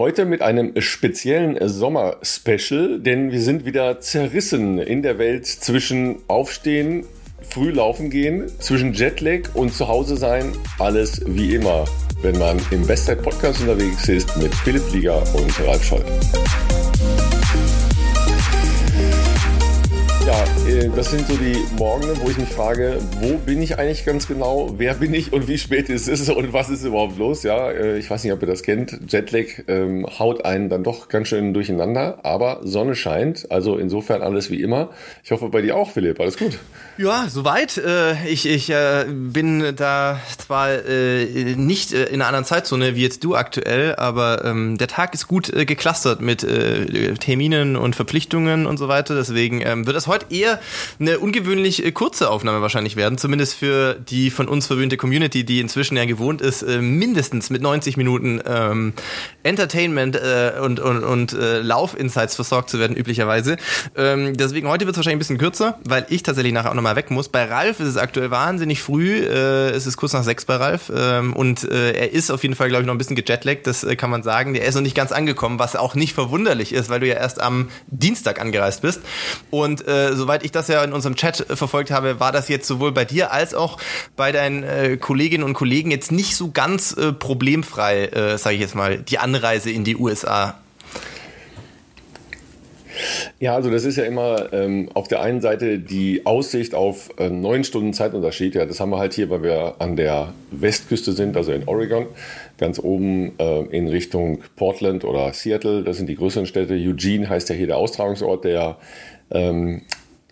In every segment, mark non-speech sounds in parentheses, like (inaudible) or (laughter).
Heute mit einem speziellen Sommer-Special, denn wir sind wieder zerrissen in der Welt zwischen Aufstehen, früh laufen gehen, zwischen Jetlag und zu Hause sein. Alles wie immer, wenn man im Bestzeit Podcast unterwegs ist mit Philipp Flieger und Ralf Scholz. Ja, das sind so die Morgen, wo ich mich frage, wo bin ich eigentlich ganz genau, wer bin ich und wie spät ist es und was ist überhaupt los? Ja, äh, ich weiß nicht, ob ihr das kennt. Jetlag ähm, haut einen dann doch ganz schön durcheinander, aber Sonne scheint, also insofern alles wie immer. Ich hoffe bei dir auch, Philipp, alles gut. Ja, soweit. Äh, ich ich bin da zwar nicht in einer anderen Zeitzone wie jetzt du aktuell, aber ähm, der Tag ist gut geklustert mit Terminen und Verpflichtungen und so weiter. Deswegen ähm, wird es heute wird eher eine ungewöhnlich äh, kurze Aufnahme wahrscheinlich werden, zumindest für die von uns verwöhnte Community, die inzwischen ja gewohnt ist, äh, mindestens mit 90 Minuten ähm, Entertainment äh, und, und, und äh, Lauf-Insights versorgt zu werden, üblicherweise. Ähm, deswegen heute wird es wahrscheinlich ein bisschen kürzer, weil ich tatsächlich nachher auch nochmal weg muss. Bei Ralf ist es aktuell wahnsinnig früh, äh, es ist kurz nach sechs bei Ralf ähm, und äh, er ist auf jeden Fall, glaube ich, noch ein bisschen gejetlaggt, das äh, kann man sagen. Der ist noch nicht ganz angekommen, was auch nicht verwunderlich ist, weil du ja erst am Dienstag angereist bist. Und äh, soweit ich das ja in unserem Chat äh, verfolgt habe, war das jetzt sowohl bei dir als auch bei deinen äh, Kolleginnen und Kollegen jetzt nicht so ganz äh, problemfrei, äh, sage ich jetzt mal, die Anreise in die USA. Ja, also das ist ja immer ähm, auf der einen Seite die Aussicht auf äh, neun Stunden Zeitunterschied. Ja, das haben wir halt hier, weil wir an der Westküste sind, also in Oregon, ganz oben äh, in Richtung Portland oder Seattle. Das sind die größeren Städte. Eugene heißt ja hier der Austragungsort der ähm,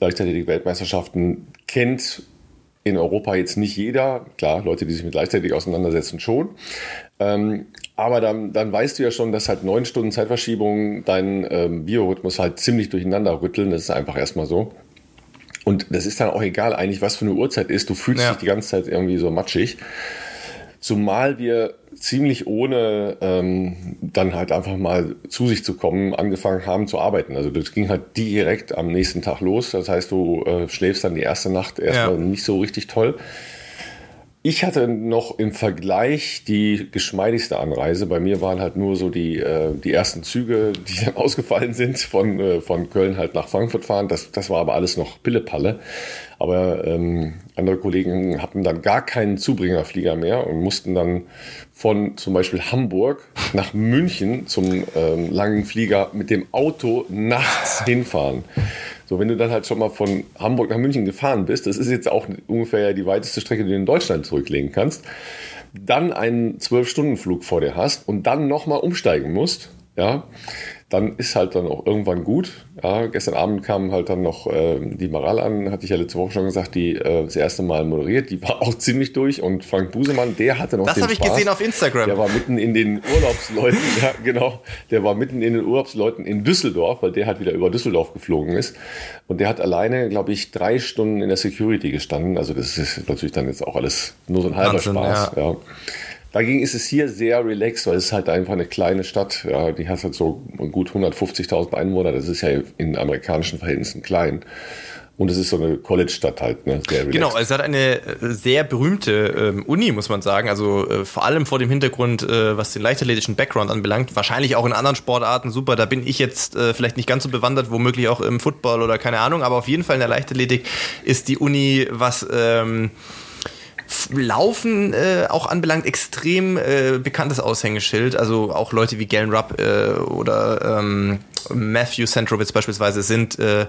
Leichtathletik-Weltmeisterschaften kennt in Europa jetzt nicht jeder. Klar, Leute, die sich mit Leichtathletik auseinandersetzen, schon. Ähm, aber dann, dann weißt du ja schon, dass halt neun Stunden Zeitverschiebung deinen ähm, Biorhythmus halt ziemlich durcheinander rütteln. Das ist einfach erstmal so. Und das ist dann auch egal eigentlich, was für eine Uhrzeit ist. Du fühlst ja. dich die ganze Zeit irgendwie so matschig. Zumal wir ziemlich ohne ähm, dann halt einfach mal zu sich zu kommen, angefangen haben zu arbeiten. Also das ging halt direkt am nächsten Tag los. Das heißt, du äh, schläfst dann die erste Nacht erstmal ja. nicht so richtig toll. Ich hatte noch im Vergleich die geschmeidigste Anreise. Bei mir waren halt nur so die, äh, die ersten Züge, die dann (laughs) ausgefallen sind, von, äh, von Köln halt nach Frankfurt fahren. Das, das war aber alles noch Pillepalle. Aber ähm, andere Kollegen hatten dann gar keinen Zubringerflieger mehr und mussten dann von zum Beispiel Hamburg nach München zum ähm, langen Flieger mit dem Auto nachts (laughs) hinfahren. So, wenn du dann halt schon mal von Hamburg nach München gefahren bist, das ist jetzt auch ungefähr die weiteste Strecke, die du in Deutschland zurücklegen kannst, dann einen Zwölf-Stunden-Flug vor dir hast und dann nochmal umsteigen musst, ja, dann ist halt dann auch irgendwann gut. Ja, gestern Abend kam halt dann noch äh, die Maral an, hatte ich ja letzte Woche schon gesagt, die äh, das erste Mal moderiert. Die war (laughs) auch ziemlich durch und Frank Busemann, der hatte noch das den Das habe ich gesehen auf Instagram. Der war mitten in den Urlaubsleuten, (laughs) ja genau, der war mitten in den Urlaubsleuten in Düsseldorf, weil der halt wieder über Düsseldorf geflogen ist. Und der hat alleine, glaube ich, drei Stunden in der Security gestanden. Also das ist natürlich dann jetzt auch alles nur so ein halber Wahnsinn, Spaß. Ja. ja. Dagegen ist es hier sehr relaxed, weil es halt einfach eine kleine Stadt. Ja, die hat halt so gut 150.000 Einwohner. Das ist ja in amerikanischen Verhältnissen klein. Und es ist so eine College-Stadt halt, ne? Genau, es hat eine äh, sehr berühmte ähm, Uni, muss man sagen. Also äh, vor allem vor dem Hintergrund, äh, was den leichtathletischen Background anbelangt. Wahrscheinlich auch in anderen Sportarten super. Da bin ich jetzt äh, vielleicht nicht ganz so bewandert, womöglich auch im Football oder keine Ahnung. Aber auf jeden Fall in der Leichtathletik ist die Uni was... Ähm, Laufen äh, auch anbelangt, extrem äh, bekanntes Aushängeschild. Also auch Leute wie Galen Rupp äh, oder ähm, Matthew Centrowitz beispielsweise sind äh,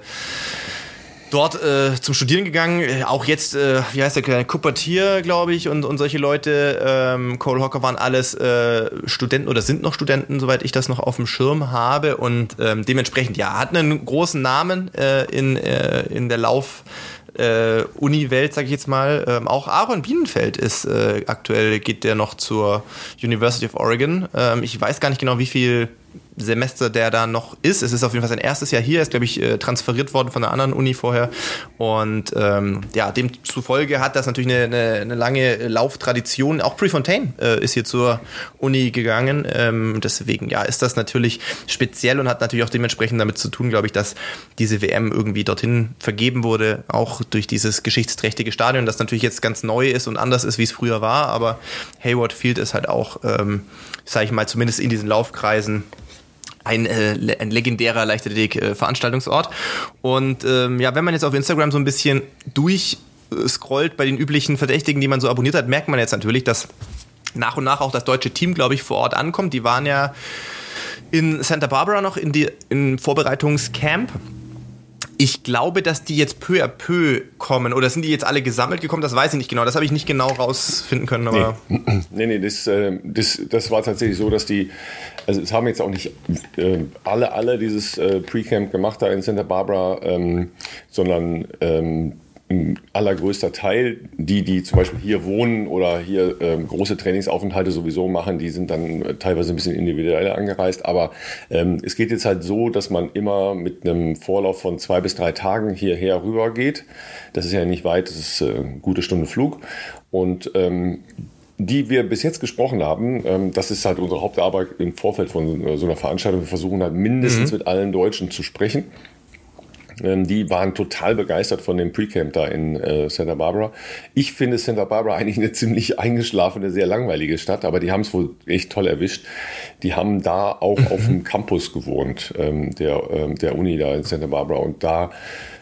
dort äh, zum Studieren gegangen. Auch jetzt, äh, wie heißt der, Kuppertier, glaube ich, und, und solche Leute. Ähm, Cole Hocker waren alles äh, Studenten oder sind noch Studenten, soweit ich das noch auf dem Schirm habe. Und ähm, dementsprechend, ja, hat einen großen Namen äh, in, äh, in der Lauf- äh, Uni-Welt, sage ich jetzt mal. Ähm, auch Aaron Bienenfeld ist äh, aktuell, geht der noch zur University of Oregon. Ähm, ich weiß gar nicht genau, wie viel Semester der da noch ist. Es ist auf jeden Fall sein erstes Jahr hier. Er ist, glaube ich, äh, transferiert worden von einer anderen Uni vorher. Und ähm, ja, demzufolge hat das natürlich eine, eine, eine lange Lauftradition. Auch Prefontaine äh, ist hier zur Uni gegangen. Ähm, deswegen, ja, ist das natürlich speziell und hat natürlich auch dementsprechend damit zu tun, glaube ich, dass diese WM irgendwie dorthin vergeben wurde, auch durch dieses geschichtsträchtige Stadion, das natürlich jetzt ganz neu ist und anders ist, wie es früher war. Aber Hayward Field ist halt auch, ähm, sage ich mal, zumindest in diesen Laufkreisen ein, äh, ein legendärer Leichtathletik-Veranstaltungsort. Und ähm, ja, wenn man jetzt auf Instagram so ein bisschen durchscrollt bei den üblichen Verdächtigen, die man so abonniert hat, merkt man jetzt natürlich, dass nach und nach auch das deutsche Team, glaube ich, vor Ort ankommt. Die waren ja in Santa Barbara noch in die, im Vorbereitungscamp ich glaube, dass die jetzt peu à peu kommen. Oder sind die jetzt alle gesammelt gekommen? Das weiß ich nicht genau. Das habe ich nicht genau rausfinden können. Aber nee, (clears throat) nee, nee das, äh, das, das war tatsächlich so, dass die, also es haben jetzt auch nicht äh, alle, alle dieses äh, Pre-Camp gemacht da in Santa Barbara, ähm, sondern ähm, ein allergrößter Teil, die, die zum Beispiel hier wohnen oder hier ähm, große Trainingsaufenthalte sowieso machen, die sind dann äh, teilweise ein bisschen individuell angereist. Aber ähm, es geht jetzt halt so, dass man immer mit einem Vorlauf von zwei bis drei Tagen hierher rüber geht. Das ist ja nicht weit, das ist äh, eine gute Stunde Flug. Und ähm, die wir bis jetzt gesprochen haben, ähm, das ist halt unsere Hauptarbeit im Vorfeld von äh, so einer Veranstaltung. Wir versuchen halt mindestens mhm. mit allen Deutschen zu sprechen ähm, die waren total begeistert von dem Pre-Camp da in äh, Santa Barbara. Ich finde Santa Barbara (laughs) eigentlich eine ziemlich eingeschlafene, sehr langweilige Stadt, aber die haben es wohl echt toll erwischt. Die haben da auch auf (laughs) dem Campus gewohnt, ähm, der, ähm, der Uni da in Santa Barbara. Und da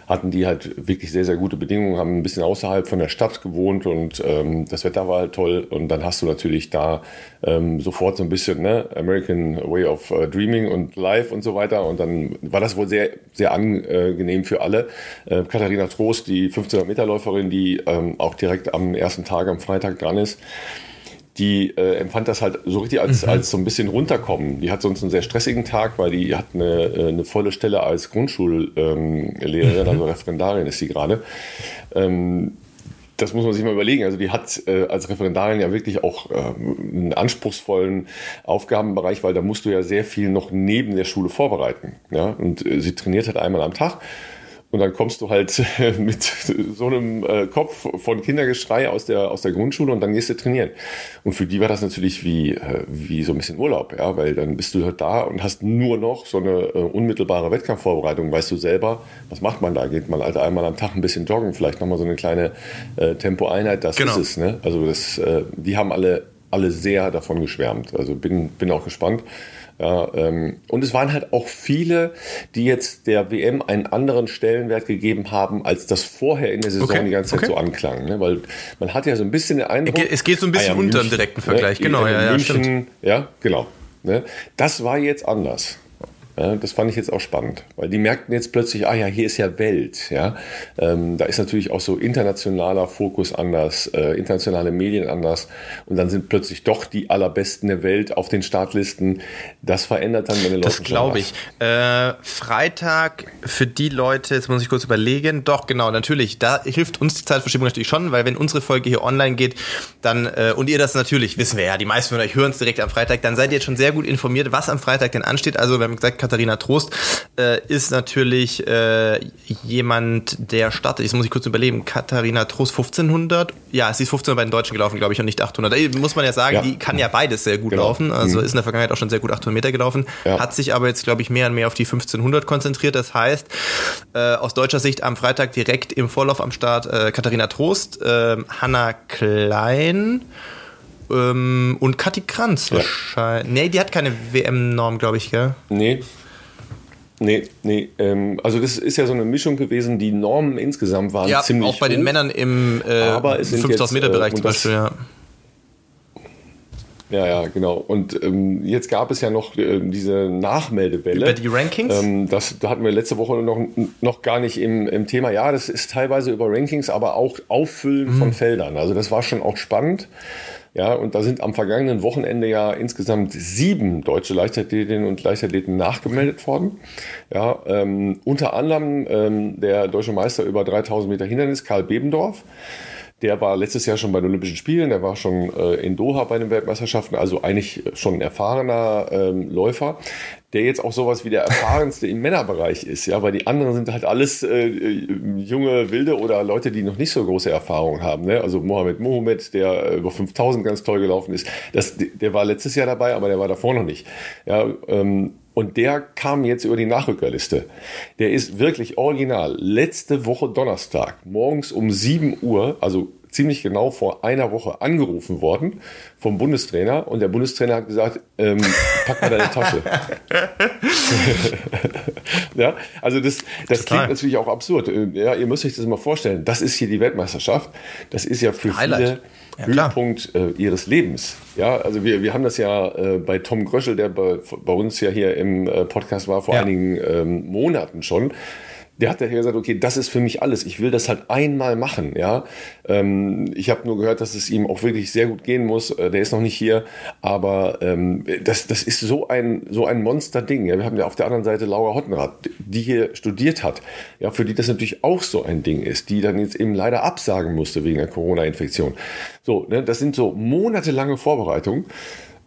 hatten die halt wirklich sehr, sehr gute Bedingungen, haben ein bisschen außerhalb von der Stadt gewohnt und ähm, das Wetter war halt toll. Und dann hast du natürlich da ähm, sofort so ein bisschen ne, American Way of uh, Dreaming und Life und so weiter. Und dann war das wohl sehr, sehr angenehm für alle. Äh, Katharina Trost, die 1500 Meter Läuferin, die ähm, auch direkt am ersten Tag, am Freitag dran ist, die äh, empfand das halt so richtig als, mhm. als so ein bisschen runterkommen. Die hat sonst einen sehr stressigen Tag, weil die hat eine, äh, eine volle Stelle als Grundschullehrerin, ähm, also Referendarin ist sie gerade. Ähm, das muss man sich mal überlegen. Also die hat äh, als Referendarin ja wirklich auch äh, einen anspruchsvollen Aufgabenbereich, weil da musst du ja sehr viel noch neben der Schule vorbereiten. Ja? Und äh, sie trainiert halt einmal am Tag und dann kommst du halt mit so einem äh, Kopf von Kindergeschrei aus der, aus der Grundschule und dann gehst du trainieren. Und für die war das natürlich wie, äh, wie so ein bisschen Urlaub, ja, weil dann bist du halt da und hast nur noch so eine äh, unmittelbare Wettkampfvorbereitung. Weißt du selber, was macht man da? Geht man halt einmal am Tag ein bisschen joggen, vielleicht nochmal so eine kleine äh, Tempoeinheit, das genau. ist es. Ne? Also das, äh, die haben alle, alle sehr davon geschwärmt. Also bin, bin auch gespannt. Ja, ähm, und es waren halt auch viele, die jetzt der WM einen anderen Stellenwert gegeben haben, als das vorher in der Saison okay, die ganze Zeit okay. so anklang. Ne? Weil man hat ja so ein bisschen den Eindruck. Es geht so ein bisschen ah, ja, unter im direkten Vergleich, ne? genau. Ja, ja, München, ja, genau. Ne? Das war jetzt anders. Ja, das fand ich jetzt auch spannend, weil die merkten jetzt plötzlich, ah ja, hier ist ja Welt. Ja? Ähm, da ist natürlich auch so internationaler Fokus anders, äh, internationale Medien anders und dann sind plötzlich doch die allerbesten der Welt auf den Startlisten. Das verändert dann meine Leute. Das glaube ich. Äh, Freitag für die Leute, jetzt muss ich kurz überlegen, doch genau, natürlich, da hilft uns die Zeitverschiebung natürlich schon, weil wenn unsere Folge hier online geht, dann, äh, und ihr das natürlich, wissen wir ja, die meisten von euch hören es direkt am Freitag, dann seid ihr jetzt schon sehr gut informiert, was am Freitag denn ansteht. Also wir haben gesagt, Katharina Trost äh, ist natürlich äh, jemand, der startet. Jetzt muss ich kurz überlegen. Katharina Trost 1500. Ja, sie ist 1500 bei den Deutschen gelaufen, glaube ich, und nicht 800. Da muss man ja sagen, ja. die kann ja beides sehr gut genau. laufen. Also mhm. ist in der Vergangenheit auch schon sehr gut 800 Meter gelaufen. Ja. Hat sich aber jetzt, glaube ich, mehr und mehr auf die 1500 konzentriert. Das heißt, äh, aus deutscher Sicht am Freitag direkt im Vorlauf am Start äh, Katharina Trost, äh, Hanna Klein, ähm, und Kathi Kranz ja. wahrscheinlich. Nee, die hat keine WM-Norm, glaube ich, gell? Nee. Nee, nee. Ähm, also das ist ja so eine Mischung gewesen. Die Normen insgesamt waren ja, ziemlich auch bei hoch, den Männern im äh, 5000-Meter-Bereich äh, zum Beispiel, ja. Ja, ja, genau. Und ähm, jetzt gab es ja noch äh, diese Nachmeldewelle. Über die Rankings? Ähm, das da hatten wir letzte Woche noch, noch gar nicht im, im Thema. Ja, das ist teilweise über Rankings, aber auch Auffüllen mhm. von Feldern. Also das war schon auch spannend. Ja, und da sind am vergangenen Wochenende ja insgesamt sieben deutsche Leichtathletinnen und Leichtathleten nachgemeldet worden. Ja, ähm, unter anderem ähm, der deutsche Meister über 3000 Meter Hindernis, Karl Bebendorf. Der war letztes Jahr schon bei den Olympischen Spielen, der war schon äh, in Doha bei den Weltmeisterschaften, also eigentlich schon ein erfahrener ähm, Läufer, der jetzt auch sowas wie der erfahrenste im Männerbereich ist, ja, weil die anderen sind halt alles äh, junge Wilde oder Leute, die noch nicht so große Erfahrung haben, ne? Also Mohamed Mohamed, der über 5000 ganz toll gelaufen ist, das, der war letztes Jahr dabei, aber der war davor noch nicht. Ja, ähm, und der kam jetzt über die Nachrückerliste. Der ist wirklich original. Letzte Woche Donnerstag, morgens um 7 Uhr, also ziemlich genau vor einer Woche angerufen worden vom Bundestrainer und der Bundestrainer hat gesagt, ähm, pack mal deine Tasche. (laughs) ja, also das, das klingt natürlich auch absurd. Äh, ja, ihr müsst euch das mal vorstellen. Das ist hier die Weltmeisterschaft. Das ist ja für Highlight. viele ja, Höhepunkt äh, ihres Lebens. Ja, also wir, wir haben das ja äh, bei Tom Gröschel, der bei, bei uns ja hier im äh, Podcast war vor ja. einigen ähm, Monaten schon der hat ja gesagt, okay, das ist für mich alles. Ich will das halt einmal machen. Ja, ähm, ich habe nur gehört, dass es ihm auch wirklich sehr gut gehen muss. Äh, der ist noch nicht hier, aber ähm, das, das ist so ein so ein Monster-Ding. Ja, wir haben ja auf der anderen Seite Laura Hottenrath, die hier studiert hat. Ja, für die das natürlich auch so ein Ding ist, die dann jetzt eben leider absagen musste wegen der Corona-Infektion. So, ne, das sind so monatelange Vorbereitungen.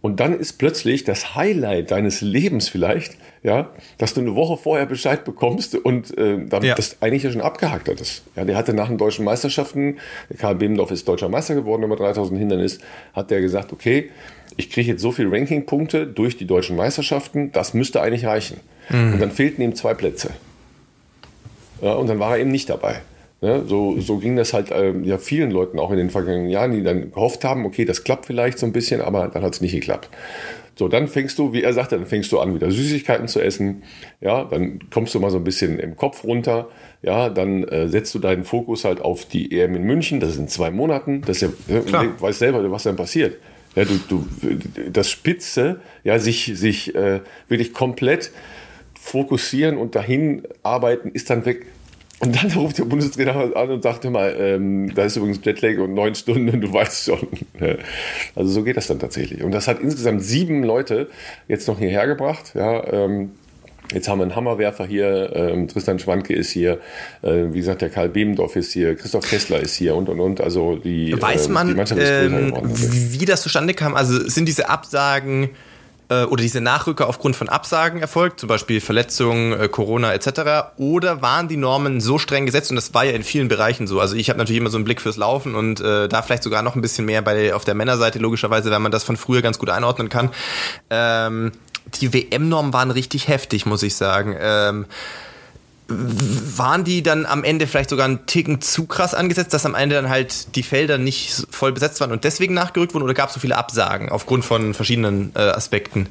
Und dann ist plötzlich das Highlight deines Lebens vielleicht, ja, dass du eine Woche vorher Bescheid bekommst und äh, damit ja. das eigentlich ja schon abgehakt hattest. Ja, der hatte nach den deutschen Meisterschaften, Karl Bemendorf ist deutscher Meister geworden über 3000 Hindernis, hat der gesagt, okay, ich kriege jetzt so viele Rankingpunkte durch die deutschen Meisterschaften, das müsste eigentlich reichen. Mhm. Und dann fehlten ihm zwei Plätze. Ja, und dann war er eben nicht dabei. Ne? So, so ging das halt äh, ja vielen Leuten auch in den vergangenen Jahren, die dann gehofft haben, okay, das klappt vielleicht so ein bisschen, aber dann hat es nicht geklappt. So, dann fängst du, wie er sagte, dann fängst du an, wieder Süßigkeiten zu essen. Ja, dann kommst du mal so ein bisschen im Kopf runter. Ja, dann äh, setzt du deinen Fokus halt auf die EM in München. Das sind zwei Monaten. Das ist ja, du weißt selber, was dann passiert. Ja, du, du, das Spitze, ja, sich, sich äh, wirklich komplett fokussieren und dahin arbeiten, ist dann weg. Und dann ruft der Bundestrainer an und sagt mal, ähm, da ist übrigens Jetlag und neun Stunden, du weißt schon. (laughs) Also so geht das dann tatsächlich. Und das hat insgesamt sieben Leute jetzt noch hierher gebracht. Ja, ähm, Jetzt haben wir einen Hammerwerfer hier, ähm, Tristan Schwanke ist hier, äh, wie gesagt, der Karl Bebendorf ist hier, Christoph Kessler ist hier und und und. Also die, Weiß ähm, man, die Mannschaft ist ähm, wie das zustande kam? Also sind diese Absagen äh, oder diese Nachrücker aufgrund von Absagen erfolgt, zum Beispiel Verletzungen, äh, Corona etc. Oder waren die Normen so streng gesetzt und das war ja in vielen Bereichen so. Also ich habe natürlich immer so einen Blick fürs Laufen und äh, da vielleicht sogar noch ein bisschen mehr bei auf der Männerseite logischerweise, wenn man das von früher ganz gut einordnen kann. Ähm, die WM-Normen waren richtig heftig, muss ich sagen. Ähm, waren die dann am Ende vielleicht sogar einen Ticken zu krass angesetzt, dass am Ende dann halt die Felder nicht voll besetzt waren und deswegen nachgerückt wurden oder gab es so viele Absagen aufgrund von verschiedenen äh, Aspekten?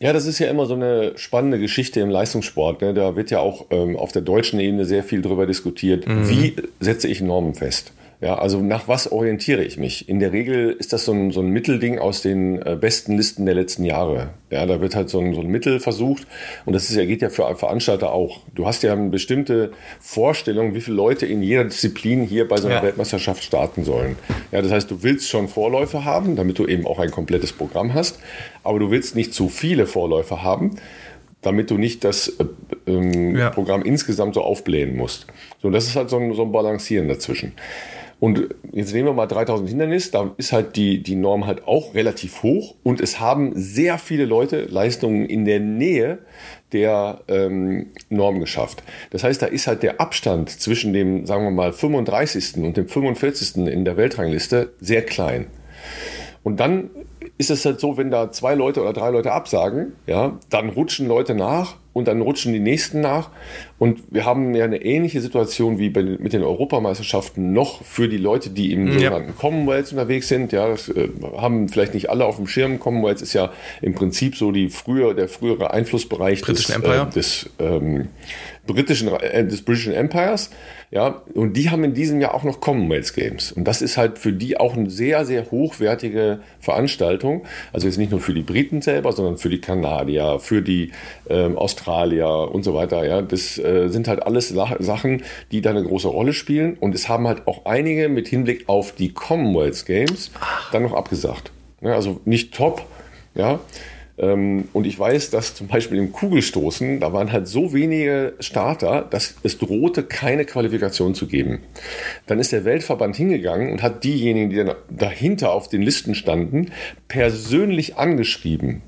Ja, das ist ja immer so eine spannende Geschichte im Leistungssport. Ne? Da wird ja auch ähm, auf der deutschen Ebene sehr viel darüber diskutiert. Mhm. Wie setze ich Normen fest? Ja, also nach was orientiere ich mich? In der Regel ist das so ein, so ein Mittelding aus den äh, besten Listen der letzten Jahre. Ja, da wird halt so ein, so ein Mittel versucht und das ist ja, geht ja für Veranstalter auch. Du hast ja eine bestimmte Vorstellung, wie viele Leute in jeder Disziplin hier bei so einer ja. Weltmeisterschaft starten sollen. Ja, das heißt, du willst schon Vorläufe haben, damit du eben auch ein komplettes Programm hast, aber du willst nicht zu viele Vorläufe haben, damit du nicht das äh, ähm, ja. Programm insgesamt so aufblähen musst. So, das ist halt so ein, so ein Balancieren dazwischen. Und jetzt nehmen wir mal 3000 Hindernis, da ist halt die, die Norm halt auch relativ hoch und es haben sehr viele Leute Leistungen in der Nähe der ähm, Norm geschafft. Das heißt, da ist halt der Abstand zwischen dem, sagen wir mal, 35. und dem 45. in der Weltrangliste sehr klein. Und dann ist es halt so, wenn da zwei Leute oder drei Leute absagen, ja, dann rutschen Leute nach und dann rutschen die nächsten nach. Und wir haben ja eine ähnliche Situation wie bei, mit den Europameisterschaften noch für die Leute, die im ja. sogenannten Commonwealth unterwegs sind. Ja, das äh, haben vielleicht nicht alle auf dem Schirm. Commonwealth ist ja im Prinzip so die früher, der frühere Einflussbereich des, äh, des ähm, britischen, äh, des British Empires. Ja, und die haben in diesem Jahr auch noch Commonwealth Games. Und das ist halt für die auch eine sehr, sehr hochwertige Veranstaltung. Also jetzt nicht nur für die Briten selber, sondern für die Kanadier, für die ähm, Australier und so weiter. Ja, das äh, sind halt alles Sachen, die da eine große Rolle spielen. Und es haben halt auch einige mit Hinblick auf die Commonwealth Games dann noch abgesagt. Ja, also nicht top, ja. Ähm, und ich weiß, dass zum Beispiel im Kugelstoßen, da waren halt so wenige Starter, dass es drohte, keine Qualifikation zu geben. Dann ist der Weltverband hingegangen und hat diejenigen, die dahinter auf den Listen standen, persönlich angeschrieben.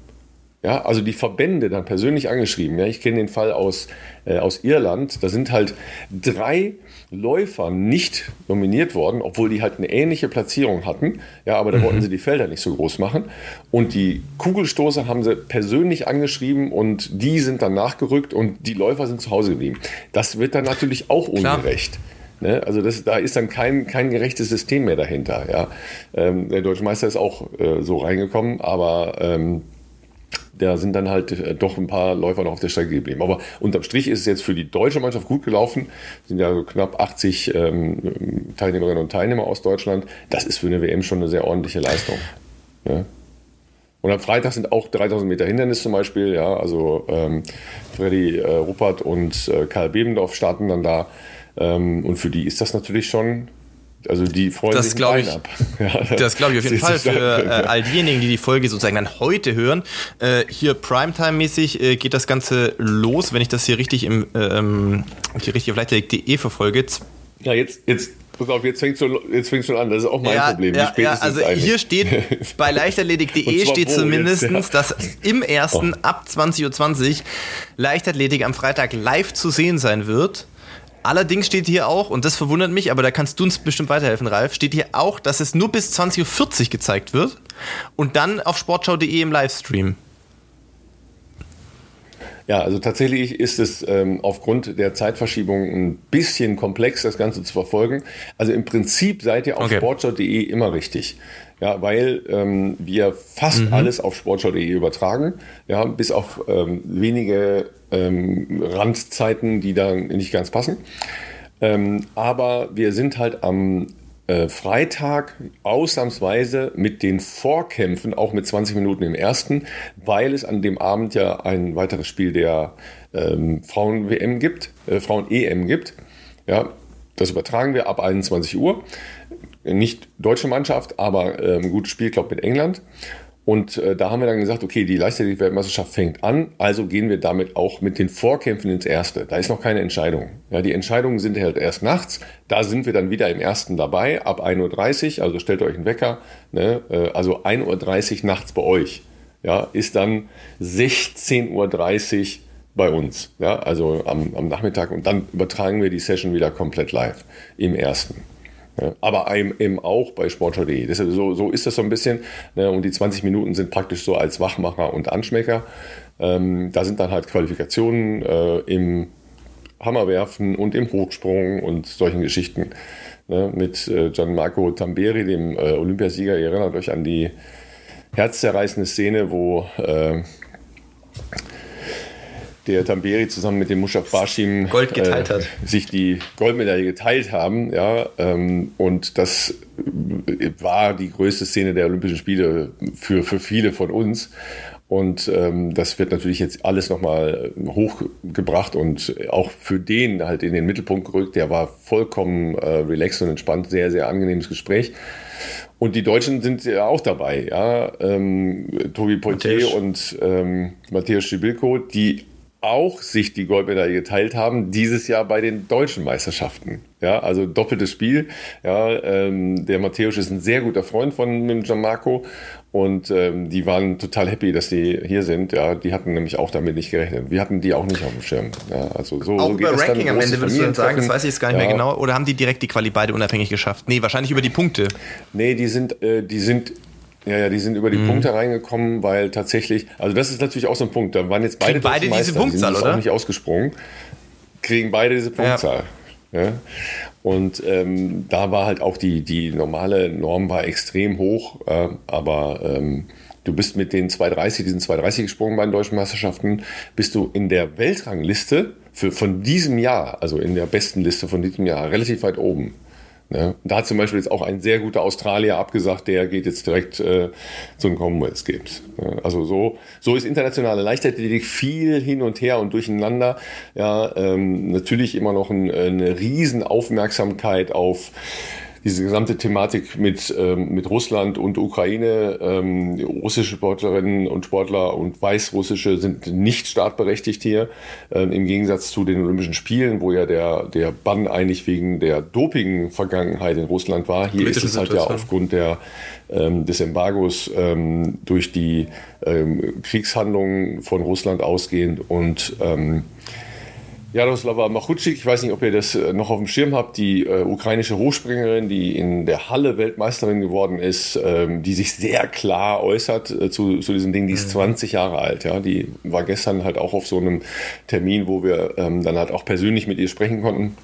Ja, also die Verbände dann persönlich angeschrieben. Ja, ich kenne den Fall aus, äh, aus Irland. Da sind halt drei Läufer nicht nominiert worden, obwohl die halt eine ähnliche Platzierung hatten. Ja, aber da mhm. wollten sie die Felder nicht so groß machen. Und die Kugelstoßer haben sie persönlich angeschrieben und die sind dann nachgerückt und die Läufer sind zu Hause geblieben. Das wird dann natürlich auch ungerecht. Ne? Also das, da ist dann kein, kein gerechtes System mehr dahinter. Ja? Ähm, der Deutsche Meister ist auch äh, so reingekommen, aber ähm, da sind dann halt äh, doch ein paar Läufer noch auf der Strecke geblieben. Aber unterm Strich ist es jetzt für die deutsche Mannschaft gut gelaufen. Es sind ja so knapp 80 ähm, Teilnehmerinnen und Teilnehmer aus Deutschland. Das ist für eine WM schon eine sehr ordentliche Leistung. Ja. Und am Freitag sind auch 3000 Meter Hindernis zum Beispiel. Ja, also ähm, Freddy äh, Ruppert und äh, Karl Bebendorf starten dann da. Ähm, und für die ist das natürlich schon also die freuen das sich ich, ab. (laughs) Ja, das glaube ich auf jeden (laughs) Fall für (laughs) äh, all diejenigen, die die Folge sozusagen dann heute hören. Äh, hier Primetime-mäßig äh, geht das Ganze los, wenn ich das hier richtig im ähm, hier richtig auf leichtathletik.de verfolge. Ja, jetzt, jetzt Pass auf, jetzt fängt schon, jetzt fängt schon an. Das ist auch mein ja, Problem. Ja, ja, also eigentlich. hier steht, bei leichtathletik.de steht zumindest, ja. dass im ersten oh. ab 20.20 Uhr Leichtathletik am Freitag live zu sehen sein wird. Allerdings steht hier auch, und das verwundert mich, aber da kannst du uns bestimmt weiterhelfen, Ralf, steht hier auch, dass es nur bis 20.40 Uhr gezeigt wird und dann auf sportschau.de im Livestream. Ja, also tatsächlich ist es ähm, aufgrund der Zeitverschiebung ein bisschen komplex, das Ganze zu verfolgen. Also im Prinzip seid ihr auf okay. sportschau.de immer richtig. Ja, weil ähm, wir fast mhm. alles auf sportschau.de übertragen, ja, bis auf ähm, wenige ähm, Randzeiten, die da nicht ganz passen. Ähm, aber wir sind halt am äh, Freitag ausnahmsweise mit den Vorkämpfen, auch mit 20 Minuten im ersten, weil es an dem Abend ja ein weiteres Spiel der ähm, Frauen-WM gibt, äh, Frauen-EM gibt. Ja, das übertragen wir ab 21 Uhr. Nicht deutsche Mannschaft, aber ähm, gutes Spiel, glaube ich, mit England. Und äh, da haben wir dann gesagt, okay, die Leichtathletik-Weltmeisterschaft fängt an, also gehen wir damit auch mit den Vorkämpfen ins Erste. Da ist noch keine Entscheidung. Ja, die Entscheidungen sind halt erst nachts. Da sind wir dann wieder im Ersten dabei, ab 1.30 Uhr, also stellt euch einen Wecker. Ne? Äh, also 1.30 Uhr nachts bei euch. Ja, ist dann 16.30 Uhr bei uns. Ja, also am, am Nachmittag. Und dann übertragen wir die Session wieder komplett live im Ersten. Aber eben auch bei sportschau.de. So, so ist das so ein bisschen. Ne? Und die 20 Minuten sind praktisch so als Wachmacher und Anschmecker. Ähm, da sind dann halt Qualifikationen äh, im Hammerwerfen und im Hochsprung und solchen Geschichten. Ne? Mit äh, Gianmarco Tamberi, dem äh, Olympiasieger. Ihr erinnert euch an die herzzerreißende Szene, wo äh, der Tamberi zusammen mit dem Mushaf Bashim Gold geteilt äh, hat. sich die Goldmedaille geteilt haben. Ja, ähm, und das war die größte Szene der Olympischen Spiele für, für viele von uns. Und ähm, das wird natürlich jetzt alles nochmal hochgebracht und auch für den halt in den Mittelpunkt gerückt. Der war vollkommen äh, relaxed und entspannt, sehr, sehr angenehmes Gespräch. Und die Deutschen sind ja auch dabei, ja. Ähm, Tobi Poitier und ähm, Matthias Schibilko, die auch sich die Goldmedaille geteilt haben, dieses Jahr bei den deutschen Meisterschaften. Ja, also doppeltes Spiel. Ja, ähm, der Matthäus ist ein sehr guter Freund von dem Gianmarco und ähm, die waren total happy, dass die hier sind. Ja, die hatten nämlich auch damit nicht gerechnet. Wir hatten die auch nicht auf dem Schirm. Ja, also so, auch so über Ranking am Ende würdest du dann sagen, das weiß ich jetzt gar nicht ja. mehr genau. Oder haben die direkt die Quali beide unabhängig geschafft? Nee, wahrscheinlich über die Punkte. Nee, die sind, äh, die sind ja, ja, die sind über die mhm. Punkte reingekommen, weil tatsächlich, also das ist natürlich auch so ein Punkt. Da waren jetzt beide, beide diese Punktzahl, die sind oder? auch nicht ausgesprungen. Kriegen beide diese Punktzahl. Ja. ja. Und ähm, da war halt auch die, die normale Norm war extrem hoch, äh, aber ähm, du bist mit den 230, diesen 230 gesprungen bei den deutschen Meisterschaften, bist du in der Weltrangliste für, von diesem Jahr, also in der besten Liste von diesem Jahr, relativ weit oben. Ne? Da hat zum Beispiel jetzt auch ein sehr guter Australier abgesagt, der geht jetzt direkt äh, zu den Commonwealth Games. Ne? Also so, so ist internationale Leichtathletik viel hin und her und durcheinander. Ja, ähm, natürlich immer noch ein, eine riesen Aufmerksamkeit auf diese gesamte Thematik mit, ähm, mit Russland und Ukraine, ähm, russische Sportlerinnen und Sportler und weißrussische sind nicht startberechtigt hier, ähm, im Gegensatz zu den Olympischen Spielen, wo ja der, der Bann eigentlich wegen der Doping-Vergangenheit in Russland war. Hier ist es halt ja aufgrund der, ähm, des Embargos ähm, durch die ähm, Kriegshandlungen von Russland ausgehend und ähm, Jaroslava Machucik, ich weiß nicht, ob ihr das äh, noch auf dem Schirm habt, die äh, ukrainische Hochspringerin, die in der Halle Weltmeisterin geworden ist, ähm, die sich sehr klar äußert äh, zu, zu diesen Dingen, die ist 20 mhm. Jahre alt, ja, die war gestern halt auch auf so einem Termin, wo wir ähm, dann halt auch persönlich mit ihr sprechen konnten.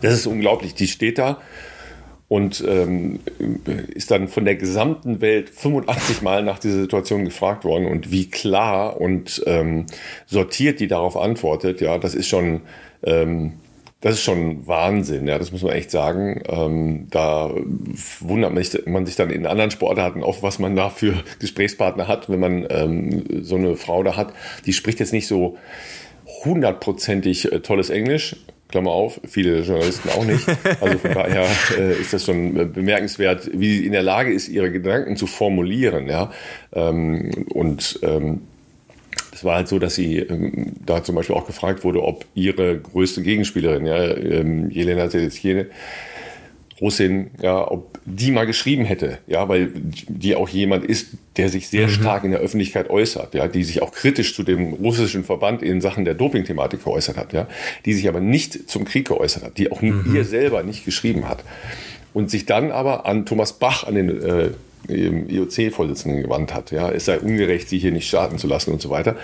Das ist unglaublich, die steht da und ähm, ist dann von der gesamten Welt 85 Mal nach dieser Situation gefragt worden und wie klar und ähm, sortiert die darauf antwortet, ja, das ist schon ähm, das ist schon Wahnsinn, ja, das muss man echt sagen. Ähm, da wundert man sich dann in anderen Sportarten oft, was man da für Gesprächspartner hat, wenn man ähm, so eine Frau da hat. Die spricht jetzt nicht so hundertprozentig äh, tolles Englisch, Klammer auf, viele Journalisten auch nicht. Also von daher (laughs) äh, ist das schon äh, bemerkenswert, wie sie in der Lage ist, ihre Gedanken zu formulieren. Ja? Ähm, und ähm, es war halt so, dass sie ähm, da zum Beispiel auch gefragt wurde, ob ihre größte Gegenspielerin, ja, ähm, Jelena Zeletskine, Russin, ja, ob die mal geschrieben hätte, ja, weil die auch jemand ist, der sich sehr mhm. stark in der Öffentlichkeit äußert, ja, die sich auch kritisch zu dem russischen Verband in Sachen der Doping-Thematik geäußert hat, ja, die sich aber nicht zum Krieg geäußert hat, die auch mhm. ihr selber nicht geschrieben hat und sich dann aber an Thomas Bach, an den äh, IOC-Vorsitzenden gewandt hat. Ja, es sei ungerecht, sie hier nicht starten zu lassen und so weiter.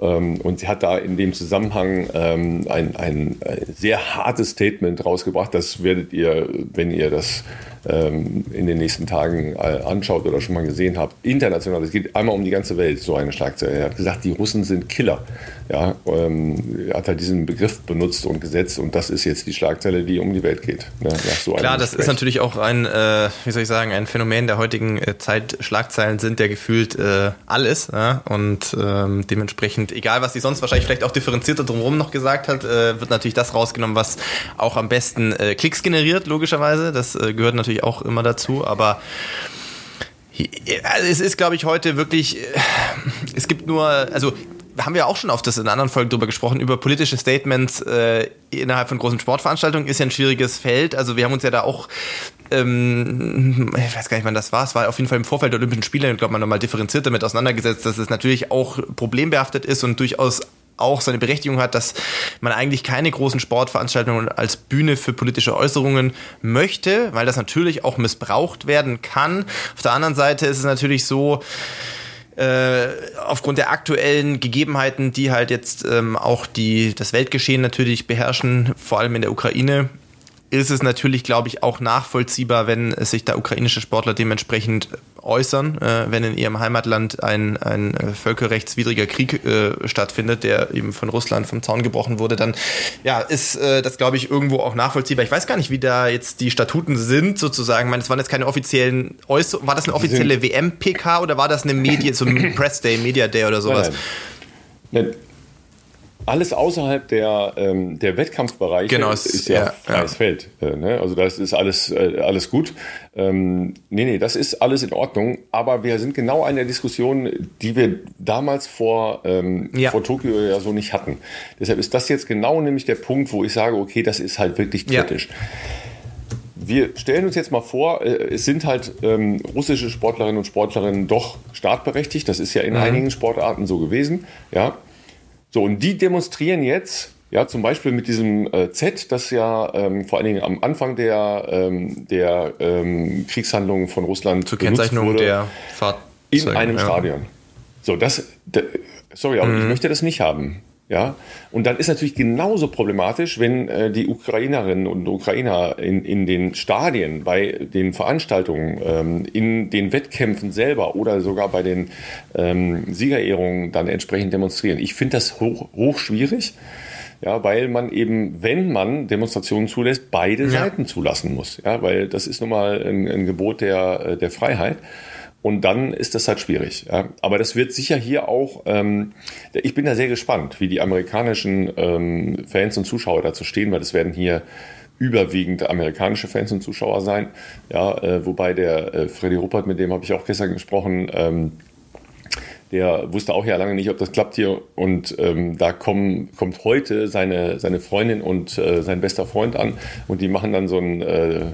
Ähm, und sie hat da in dem Zusammenhang ähm, ein, ein, ein sehr hartes Statement rausgebracht. Das werdet ihr, wenn ihr das ähm, in den nächsten Tagen äh, anschaut oder schon mal gesehen habt, international, es geht einmal um die ganze Welt, so eine Schlagzeile. Er hat gesagt, die Russen sind Killer. Ja, ähm, er hat halt diesen Begriff benutzt und gesetzt und das ist jetzt die Schlagzeile, die um die Welt geht. Ne, so Klar, das ist natürlich auch ein, äh, wie soll ich sagen, ein Phänomen der heutigen äh, Zeit. Schlagzeilen sind ja gefühlt äh, alles ja? und ähm, dementsprechend, egal was sie sonst wahrscheinlich vielleicht auch differenzierter drumherum noch gesagt hat, äh, wird natürlich das rausgenommen, was auch am besten äh, Klicks generiert, logischerweise. Das äh, gehört natürlich auch immer dazu, aber also es ist, glaube ich, heute wirklich, es gibt nur, also haben wir auch schon auf das in anderen Folgen drüber gesprochen, über politische Statements äh, innerhalb von großen Sportveranstaltungen ist ja ein schwieriges Feld. Also wir haben uns ja da auch ähm, ich weiß gar nicht, wann das war. Es war auf jeden Fall im Vorfeld der Olympischen Spiele, glaube, man nochmal differenziert damit auseinandergesetzt, dass es natürlich auch problembehaftet ist und durchaus auch seine Berechtigung hat, dass man eigentlich keine großen Sportveranstaltungen als Bühne für politische Äußerungen möchte, weil das natürlich auch missbraucht werden kann. Auf der anderen Seite ist es natürlich so, äh, aufgrund der aktuellen Gegebenheiten, die halt jetzt ähm, auch die, das Weltgeschehen natürlich beherrschen, vor allem in der Ukraine, ist es natürlich, glaube ich, auch nachvollziehbar, wenn sich da ukrainische Sportler dementsprechend äußern, äh, wenn in ihrem Heimatland ein, ein äh, völkerrechtswidriger Krieg äh, stattfindet, der eben von Russland vom Zaun gebrochen wurde, dann ja, ist äh, das, glaube ich, irgendwo auch nachvollziehbar. Ich weiß gar nicht, wie da jetzt die Statuten sind, sozusagen. Ich meine, es waren jetzt keine offiziellen Äußerungen. War das eine offizielle WM-PK oder war das eine Medien, so ein (laughs) Press Day, Media Day oder sowas? Nein, nein alles außerhalb der, ähm, der Wettkampfbereiche genau, ist, ist ja, ja freies ja. Feld. Äh, ne? Also das ist alles, äh, alles gut. Ähm, nee, nee, das ist alles in Ordnung. Aber wir sind genau an der Diskussion, die wir damals vor, ähm, ja. vor Tokio ja so nicht hatten. Deshalb ist das jetzt genau nämlich der Punkt, wo ich sage, okay, das ist halt wirklich kritisch. Wir stellen uns jetzt mal vor, äh, es sind halt ähm, russische Sportlerinnen und Sportlerinnen doch startberechtigt. Das ist ja in mhm. einigen Sportarten so gewesen. Ja, so, und die demonstrieren jetzt, ja, zum Beispiel mit diesem äh, Z, das ja ähm, vor allen Dingen am Anfang der, ähm, der ähm, Kriegshandlungen von Russland zur Kennzeichnung wurde, der Fahrzeuge, in einem ja. Stadion. So, das, sorry, aber mhm. ich möchte das nicht haben. Ja, und dann ist natürlich genauso problematisch, wenn äh, die Ukrainerinnen und Ukrainer in, in den Stadien, bei den Veranstaltungen, ähm, in den Wettkämpfen selber oder sogar bei den ähm, Siegerehrungen dann entsprechend demonstrieren. Ich finde das hoch, hoch schwierig. Ja, weil man eben, wenn man Demonstrationen zulässt, beide ja. Seiten zulassen muss. Ja, weil das ist nun mal ein, ein Gebot der, äh, der Freiheit. Und dann ist das halt schwierig. Aber das wird sicher hier auch, ähm, ich bin da sehr gespannt, wie die amerikanischen ähm, Fans und Zuschauer dazu stehen, weil das werden hier überwiegend amerikanische Fans und Zuschauer sein. Ja, äh, wobei der äh, Freddy Ruppert, mit dem habe ich auch gestern gesprochen, ähm, der wusste auch ja lange nicht, ob das klappt hier. Und ähm, da kommen, kommt heute seine, seine Freundin und äh, sein bester Freund an und die machen dann so ein äh,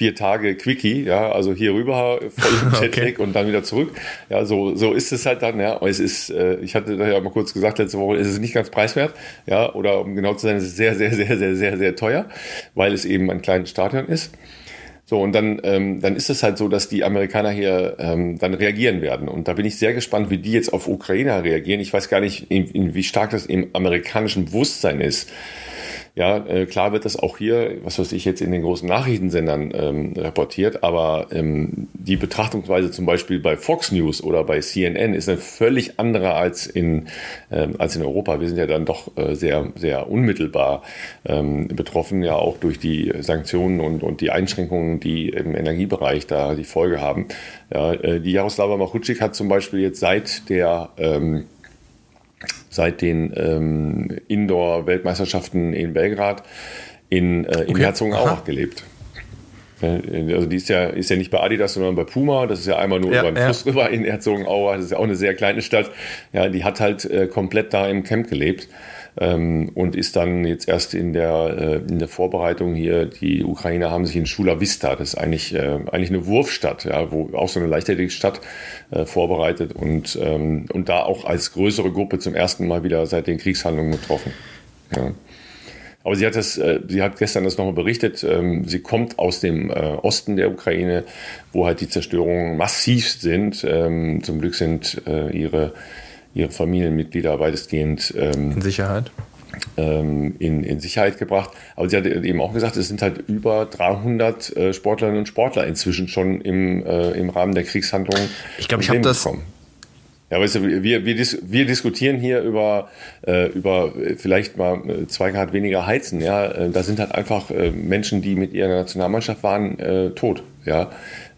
vier Tage Quickie, ja, also hier rüber voll (laughs) im Jetlag okay. und dann wieder zurück. Ja, so, so ist es halt dann, ja. Aber es ist, äh, ich hatte da ja mal kurz gesagt letzte Woche, es ist nicht ganz preiswert, ja, oder um genau zu sein, es ist sehr, sehr, sehr, sehr, sehr, sehr teuer, weil es eben ein kleines Stadion ist. So, und dann, ähm, dann ist es halt so, dass die Amerikaner hier ähm, dann reagieren werden. Und da bin ich sehr gespannt, wie die jetzt auf Ukrainer reagieren. Ich weiß gar nicht, in, in, wie stark das im amerikanischen Bewusstsein ist. Ja, äh, klar wird das auch hier, was weiß ich, jetzt in den großen Nachrichtensendern ähm, reportiert, aber ähm, die Betrachtungsweise zum Beispiel bei Fox News oder bei CNN ist eine völlig andere als in, ähm, als in Europa. Wir sind ja dann doch äh, sehr, sehr unmittelbar ähm, betroffen, ja auch durch die Sanktionen und, und die Einschränkungen, die im Energiebereich da die Folge haben. Ja, äh, die Jaroslava Machutschik hat zum Beispiel jetzt seit der ähm, seit den ähm, Indoor-Weltmeisterschaften in Belgrad in, äh, in okay. Herzogenaurach gelebt. Also die ist ja, ist ja nicht bei Adidas, sondern bei Puma. Das ist ja einmal nur ja, über den Fluss rüber in Herzogenaurach. Das ist ja auch eine sehr kleine Stadt. Ja, die hat halt äh, komplett da im Camp gelebt ähm, und ist dann jetzt erst in der, äh, in der Vorbereitung hier, die Ukrainer haben sich in Schula Vista, das ist eigentlich, äh, eigentlich eine Wurfstadt, ja, wo auch so eine Leichtathletikstadt äh, vorbereitet und, ähm, und da auch als größere Gruppe zum ersten Mal wieder seit den Kriegshandlungen getroffen. Ja. Aber sie hat das, äh, sie hat gestern das nochmal berichtet. Ähm, sie kommt aus dem äh, Osten der Ukraine, wo halt die Zerstörungen massiv sind. Ähm, zum Glück sind äh, ihre ihre Familienmitglieder weitestgehend ähm, in Sicherheit. Ähm, in, in Sicherheit gebracht. Aber sie hat eben auch gesagt, es sind halt über 300 äh, Sportlerinnen und Sportler inzwischen schon im, äh, im Rahmen der Kriegshandlungen. Ich glaube, ich habe das. Bekommen. Ja, weißt du, wir, wir, dis wir diskutieren hier über, äh, über vielleicht mal äh, zwei Grad weniger heizen. Ja, äh, da sind halt einfach äh, Menschen, die mit ihrer Nationalmannschaft waren, äh, tot. Ja,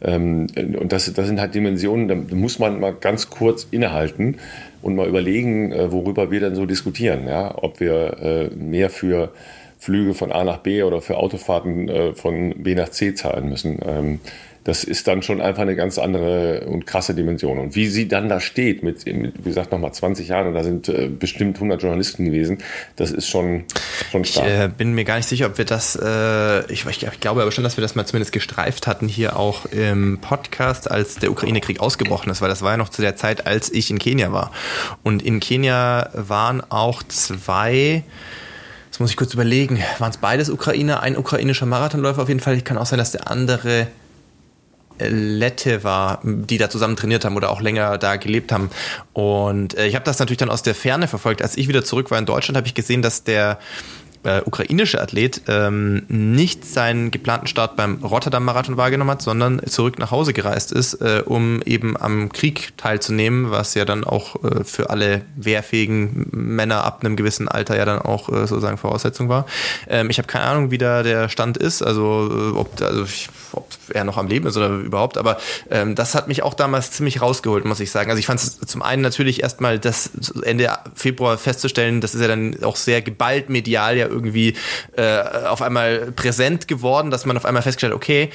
ähm, und das, das sind halt Dimensionen, da muss man mal ganz kurz innehalten und mal überlegen, äh, worüber wir dann so diskutieren. Ja? Ob wir äh, mehr für Flüge von A nach B oder für Autofahrten äh, von B nach C zahlen müssen. Das ist dann schon einfach eine ganz andere und krasse Dimension. Und wie sie dann da steht, mit, mit wie gesagt, nochmal 20 Jahren, und da sind äh, bestimmt 100 Journalisten gewesen, das ist schon, schon stark. Ich äh, bin mir gar nicht sicher, ob wir das, äh, ich, ich, glaube aber schon, dass wir das mal zumindest gestreift hatten, hier auch im Podcast, als der Ukraine-Krieg ausgebrochen ist, weil das war ja noch zu der Zeit, als ich in Kenia war. Und in Kenia waren auch zwei, das muss ich kurz überlegen, waren es beides Ukrainer, ein ukrainischer Marathonläufer auf jeden Fall. Ich kann auch sein, dass der andere Lette war, die da zusammen trainiert haben oder auch länger da gelebt haben. Und äh, ich habe das natürlich dann aus der Ferne verfolgt. Als ich wieder zurück war in Deutschland, habe ich gesehen, dass der äh, ukrainische Athlet ähm, nicht seinen geplanten Start beim Rotterdam-Marathon wahrgenommen hat, sondern zurück nach Hause gereist ist, äh, um eben am Krieg teilzunehmen, was ja dann auch äh, für alle wehrfähigen Männer ab einem gewissen Alter ja dann auch äh, sozusagen Voraussetzung war. Ähm, ich habe keine Ahnung, wie da der Stand ist, also äh, ob, also ich, ob er noch am Leben ist oder überhaupt, aber ähm, das hat mich auch damals ziemlich rausgeholt, muss ich sagen. Also ich fand es zum einen natürlich erstmal das Ende Februar festzustellen, das ist ja dann auch sehr geballt medial ja irgendwie äh, auf einmal präsent geworden, dass man auf einmal festgestellt, okay,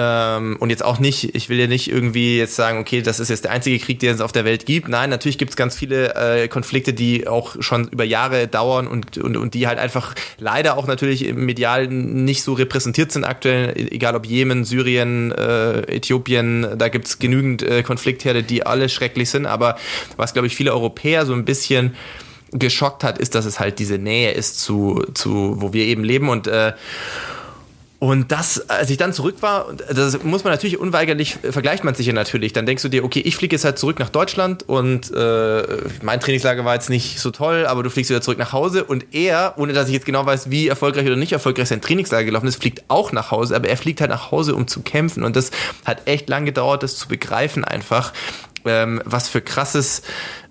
ähm, und jetzt auch nicht, ich will ja nicht irgendwie jetzt sagen, okay, das ist jetzt der einzige Krieg, den es auf der Welt gibt. Nein, natürlich gibt es ganz viele äh, Konflikte, die auch schon über Jahre dauern und, und, und die halt einfach leider auch natürlich im Medial nicht so repräsentiert sind aktuell, egal ob Jemen, Syrien, äh, Äthiopien, da gibt es genügend äh, Konfliktherde, die alle schrecklich sind. Aber was, glaube ich, viele Europäer so ein bisschen geschockt hat, ist, dass es halt diese Nähe ist zu, zu wo wir eben leben und äh, und das, als ich dann zurück war, das muss man natürlich unweigerlich, vergleicht man sich ja natürlich. Dann denkst du dir, okay, ich fliege jetzt halt zurück nach Deutschland und äh, mein Trainingslager war jetzt nicht so toll, aber du fliegst wieder zurück nach Hause und er, ohne dass ich jetzt genau weiß, wie erfolgreich oder nicht erfolgreich sein Trainingslager gelaufen ist, fliegt auch nach Hause, aber er fliegt halt nach Hause, um zu kämpfen. Und das hat echt lang gedauert, das zu begreifen einfach, ähm, was für krasses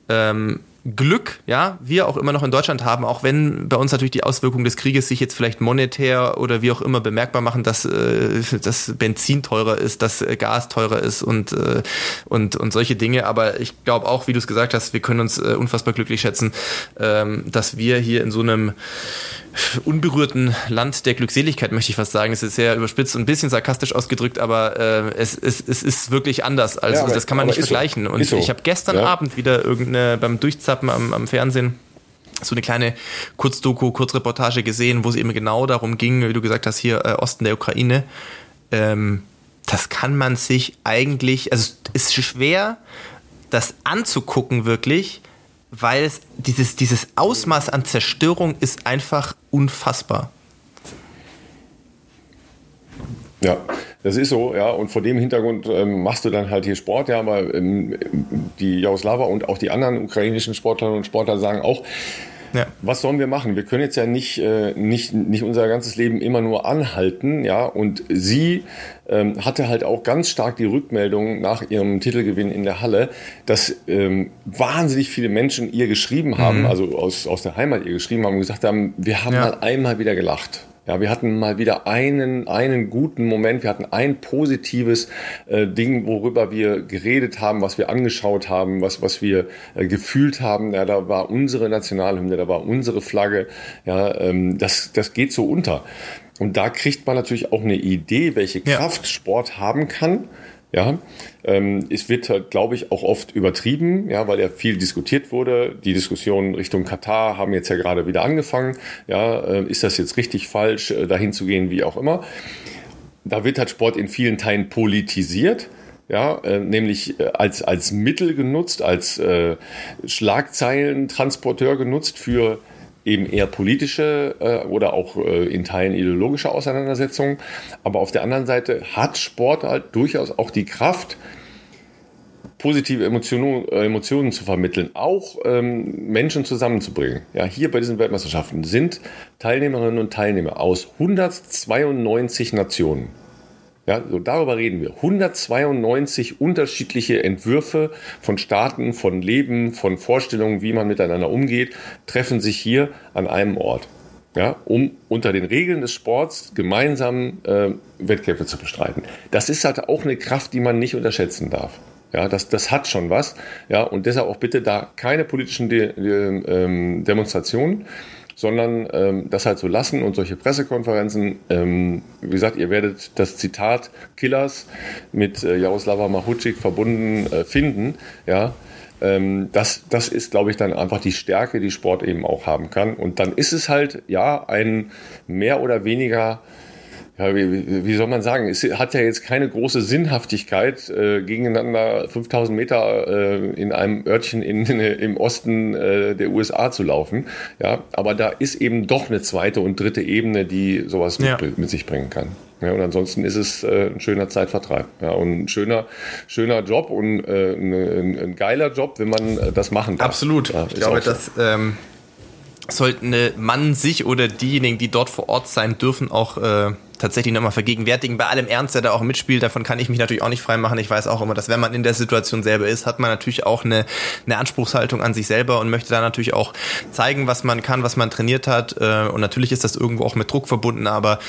ähm, Glück, ja, wir auch immer noch in Deutschland haben, auch wenn bei uns natürlich die Auswirkungen des Krieges sich jetzt vielleicht monetär oder wie auch immer bemerkbar machen, dass äh, das Benzin teurer ist, dass äh, Gas teurer ist und, äh, und, und solche Dinge. Aber ich glaube auch, wie du es gesagt hast, wir können uns äh, unfassbar glücklich schätzen, ähm, dass wir hier in so einem unberührten Land der Glückseligkeit, möchte ich fast sagen. Es ist sehr überspitzt und ein bisschen sarkastisch ausgedrückt, aber äh, es, es, es ist wirklich anders. Also ja, aber, das kann man nicht vergleichen. So. Und so. ich habe gestern ja. Abend wieder irgendeine beim Durchzappen am, am Fernsehen so eine kleine Kurzdoku, Kurzreportage gesehen, wo es eben genau darum ging, wie du gesagt hast, hier äh, Osten der Ukraine. Ähm, das kann man sich eigentlich, also es ist schwer, das anzugucken wirklich, weil es dieses, dieses Ausmaß an Zerstörung ist einfach unfassbar. Ja, das ist so, ja. Und vor dem Hintergrund ähm, machst du dann halt hier Sport, ja. Aber ähm, die Jaroslava und auch die anderen ukrainischen Sportlerinnen und Sportler sagen auch, ja. Was sollen wir machen? Wir können jetzt ja nicht, äh, nicht, nicht unser ganzes Leben immer nur anhalten, ja. Und sie ähm, hatte halt auch ganz stark die Rückmeldung nach ihrem Titelgewinn in der Halle, dass ähm, wahnsinnig viele Menschen ihr geschrieben haben, mhm. also aus, aus der Heimat ihr geschrieben haben und gesagt haben, wir haben ja. mal einmal wieder gelacht. Ja, wir hatten mal wieder einen, einen guten Moment, wir hatten ein positives äh, Ding, worüber wir geredet haben, was wir angeschaut haben, was, was wir äh, gefühlt haben. Ja, da war unsere Nationalhymne, da war unsere Flagge. Ja, ähm, das, das geht so unter. Und da kriegt man natürlich auch eine Idee, welche Kraft ja. Sport haben kann. Ja, ähm, es wird halt, glaube ich, auch oft übertrieben, ja, weil ja viel diskutiert wurde. Die Diskussionen Richtung Katar haben jetzt ja gerade wieder angefangen. Ja, äh, ist das jetzt richtig falsch, äh, dahin zu gehen, wie auch immer? Da wird halt Sport in vielen Teilen politisiert ja, äh, nämlich äh, als, als Mittel genutzt, als äh, Schlagzeilentransporteur genutzt für eben eher politische äh, oder auch äh, in Teilen ideologische Auseinandersetzungen. Aber auf der anderen Seite hat Sport halt durchaus auch die Kraft, positive Emotionen, äh, Emotionen zu vermitteln, auch ähm, Menschen zusammenzubringen. Ja, hier bei diesen Weltmeisterschaften sind Teilnehmerinnen und Teilnehmer aus 192 Nationen. Ja, so darüber reden wir. 192 unterschiedliche Entwürfe von Staaten, von Leben, von Vorstellungen, wie man miteinander umgeht, treffen sich hier an einem Ort. Ja, um unter den Regeln des Sports gemeinsam äh, Wettkämpfe zu bestreiten. Das ist halt auch eine Kraft, die man nicht unterschätzen darf. Ja, das, das hat schon was. Ja, und deshalb auch bitte da keine politischen De De ähm, Demonstrationen sondern ähm, das halt so lassen und solche Pressekonferenzen, ähm, wie gesagt, ihr werdet das Zitat Killers mit äh, Jaroslava Mahucik verbunden äh, finden, ja, ähm, das, das ist, glaube ich, dann einfach die Stärke, die Sport eben auch haben kann. Und dann ist es halt, ja, ein mehr oder weniger ja, wie, wie soll man sagen, es hat ja jetzt keine große Sinnhaftigkeit, äh, gegeneinander 5000 Meter äh, in einem Örtchen in, in, im Osten äh, der USA zu laufen. Ja, aber da ist eben doch eine zweite und dritte Ebene, die sowas ja. mit, mit, sich bringen kann. Ja, und ansonsten ist es äh, ein schöner Zeitvertreib. Ja, und ein schöner, schöner Job und äh, ein, ein, geiler Job, wenn man äh, das machen darf. Absolut. Ja, ich glaube, so. dass ähm, sollten man sich oder diejenigen, die dort vor Ort sein dürfen, auch äh, tatsächlich nochmal vergegenwärtigen. Bei allem Ernst, der da auch mitspielt, davon kann ich mich natürlich auch nicht freimachen. Ich weiß auch immer, dass wenn man in der Situation selber ist, hat man natürlich auch eine, eine Anspruchshaltung an sich selber und möchte da natürlich auch zeigen, was man kann, was man trainiert hat. Äh, und natürlich ist das irgendwo auch mit Druck verbunden, aber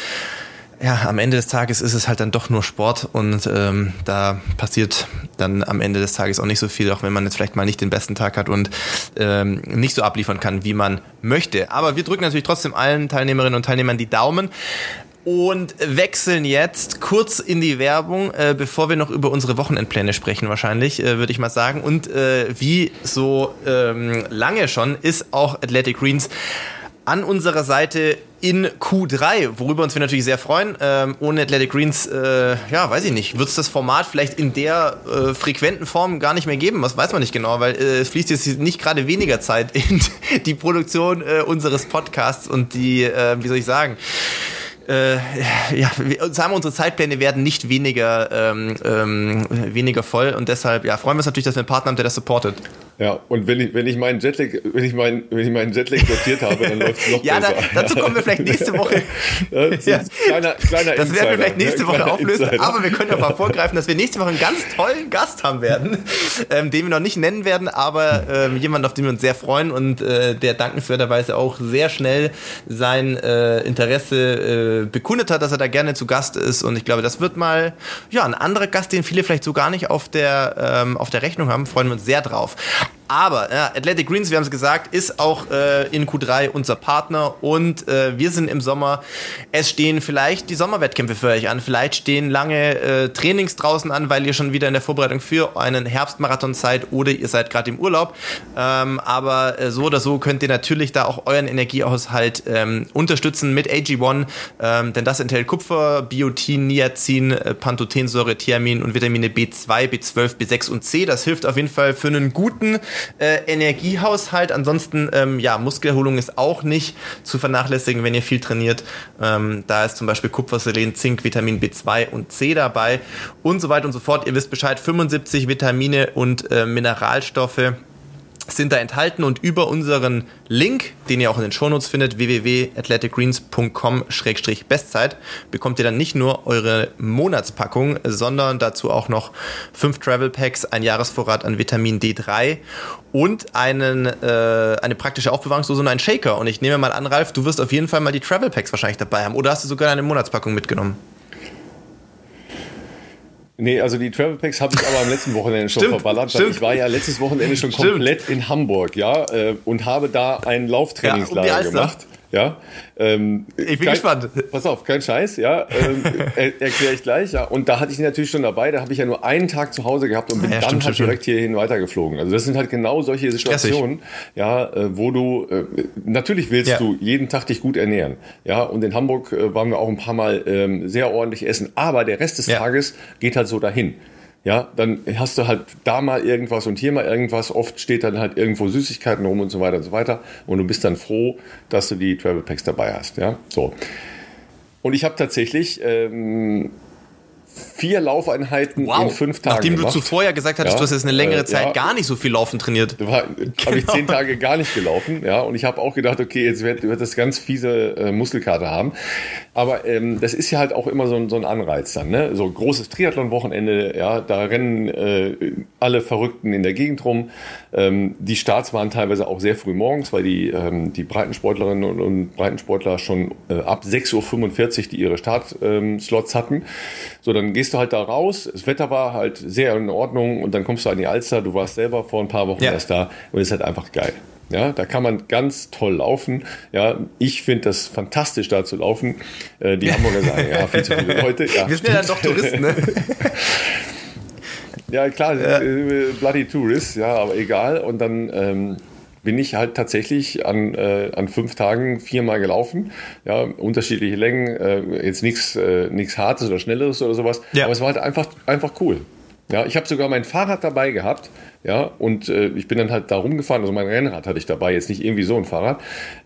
ja, am Ende des Tages ist es halt dann doch nur Sport und ähm, da passiert dann am Ende des Tages auch nicht so viel, auch wenn man jetzt vielleicht mal nicht den besten Tag hat und ähm, nicht so abliefern kann, wie man möchte. Aber wir drücken natürlich trotzdem allen Teilnehmerinnen und Teilnehmern die Daumen und wechseln jetzt kurz in die Werbung, äh, bevor wir noch über unsere Wochenendpläne sprechen, wahrscheinlich, äh, würde ich mal sagen. Und äh, wie so ähm, lange schon ist auch Athletic Greens an unserer Seite in Q3, worüber uns wir natürlich sehr freuen. Ähm, ohne Athletic Greens, äh, ja, weiß ich nicht, wird es das Format vielleicht in der äh, frequenten Form gar nicht mehr geben. Was weiß man nicht genau, weil äh, es fließt jetzt nicht gerade weniger Zeit (laughs) in die Produktion äh, unseres Podcasts und die, äh, wie soll ich sagen, äh, ja, sagen wir, unsere Zeitpläne werden nicht weniger, ähm, ähm, weniger voll und deshalb ja, freuen wir uns natürlich, dass wir einen Partner haben, der das supportet. Ja, und wenn ich, wenn ich meinen Jetlag, wenn ich meinen, wenn ich meinen Jetlag sortiert habe, dann läuft es noch ja, (laughs) besser. Ja, da, dazu kommen wir vielleicht nächste Woche. (laughs) das, ja. kleiner, kleiner das werden wir vielleicht nächste Woche auflösen, Insider. aber wir können ja mal vorgreifen, dass wir nächste Woche einen ganz tollen Gast haben werden, (laughs) ähm, den wir noch nicht nennen werden, aber ähm, jemand, auf den wir uns sehr freuen und äh, der dankenswerterweise auch sehr schnell sein äh, Interesse äh, bekundet hat, dass er da gerne zu Gast ist und ich glaube, das wird mal ja ein anderer Gast, den viele vielleicht so gar nicht auf der ähm, auf der Rechnung haben. Freuen wir uns sehr drauf. Aber ja, Athletic Greens, wir haben es gesagt, ist auch äh, in Q3 unser Partner und äh, wir sind im Sommer. Es stehen vielleicht die Sommerwettkämpfe für euch an, vielleicht stehen lange äh, Trainings draußen an, weil ihr schon wieder in der Vorbereitung für einen Herbstmarathon seid oder ihr seid gerade im Urlaub. Ähm, aber äh, so oder so könnt ihr natürlich da auch euren Energiehaushalt ähm, unterstützen mit AG1, ähm, denn das enthält Kupfer, Biotin, Niacin, äh, Pantothensäure, Thiamin und Vitamine B2, B12, B6 und C. Das hilft auf jeden Fall für einen guten äh, Energiehaushalt. Ansonsten, ähm, ja, Muskelerholung ist auch nicht zu vernachlässigen, wenn ihr viel trainiert. Ähm, da ist zum Beispiel Kupfer, Selen, Zink, Vitamin B2 und C dabei und so weiter und so fort. Ihr wisst Bescheid, 75 Vitamine und äh, Mineralstoffe sind da enthalten und über unseren Link, den ihr auch in den Shownotes findet, www.athleticgreens.com-bestzeit, bekommt ihr dann nicht nur eure Monatspackung, sondern dazu auch noch fünf Travel Packs, ein Jahresvorrat an Vitamin D3 und einen, äh, eine praktische Aufbewahrungsdose und einen Shaker. Und ich nehme mal an, Ralf, du wirst auf jeden Fall mal die Travel Packs wahrscheinlich dabei haben. Oder hast du sogar eine Monatspackung mitgenommen? Nee, also die Travel Packs habe ich aber am letzten Wochenende schon stimmt, verballert, weil ich war ja letztes Wochenende schon stimmt. komplett in Hamburg, ja, äh, und habe da ein Lauftrainingslager ja, um gemacht. Ja, ähm, ich bin kein, gespannt. Pass auf, kein Scheiß, ja, ähm, (laughs) er, erkläre ich gleich, ja. Und da hatte ich ihn natürlich schon dabei, da habe ich ja nur einen Tag zu Hause gehabt und bin ja, dann stimmt, halt stimmt, direkt hierhin weitergeflogen. Also das sind halt genau solche Situationen, Stressig. ja, äh, wo du, äh, natürlich willst ja. du jeden Tag dich gut ernähren, ja, und in Hamburg äh, waren wir auch ein paar Mal ähm, sehr ordentlich essen, aber der Rest des. Tages geht halt so dahin ja, dann hast du halt da mal irgendwas und hier mal irgendwas. Oft steht dann halt irgendwo Süßigkeiten rum und so weiter und so weiter. Und du bist dann froh, dass du die Travel Packs dabei hast. Ja, so. Und ich habe tatsächlich ähm, vier Laufeinheiten wow. in fünf Tagen. Nachdem gemacht. du zuvor ja gesagt hattest, ja, du hast jetzt eine längere äh, Zeit ja, gar nicht so viel Laufen trainiert. Da genau. habe ich zehn Tage gar nicht gelaufen, ja. Und ich habe auch gedacht, okay, jetzt wird, wird das ganz fiese äh, Muskelkater haben. Aber ähm, das ist ja halt auch immer so ein, so ein Anreiz dann, ne? So großes Triathlon-Wochenende, ja, da rennen äh, alle Verrückten in der Gegend rum. Ähm, die Starts waren teilweise auch sehr früh morgens, weil die, ähm, die Breitensportlerinnen und, und Breitensportler schon äh, ab 6.45 Uhr die ihre Startslots ähm, hatten. So, dann gehst du halt da raus. Das Wetter war halt sehr in Ordnung und dann kommst du an die Alster. Du warst selber vor ein paar Wochen ja. erst da und es ist halt einfach geil. Ja, da kann man ganz toll laufen. Ja, ich finde das fantastisch, da zu laufen. Äh, die Hamburger sagen, ja, viel zu viele Leute. Ja, Wir sind ja dann doch Touristen, ne? (laughs) ja, klar, ja. Äh, bloody Tourist, ja, aber egal. Und dann ähm, bin ich halt tatsächlich an, äh, an fünf Tagen viermal gelaufen. Ja, unterschiedliche Längen, äh, jetzt nichts äh, Hartes oder Schnelleres oder sowas. Ja. Aber es war halt einfach, einfach cool. Ja, ich habe sogar mein Fahrrad dabei gehabt, ja, und äh, ich bin dann halt da rumgefahren. Also mein Rennrad hatte ich dabei, jetzt nicht irgendwie so ein Fahrrad.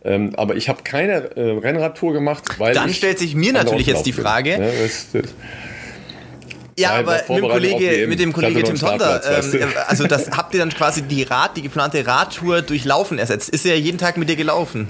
Ähm, aber ich habe keine äh, Rennradtour gemacht, weil. Dann stellt sich mir natürlich jetzt die Frage. Ja, das, das, ja, aber mit dem Kollege, mit dem Kollege Tim Tonder, ähm, äh, also das habt ihr dann quasi die Rad, die geplante Radtour durch Laufen ersetzt. Ist er ja jeden Tag mit dir gelaufen?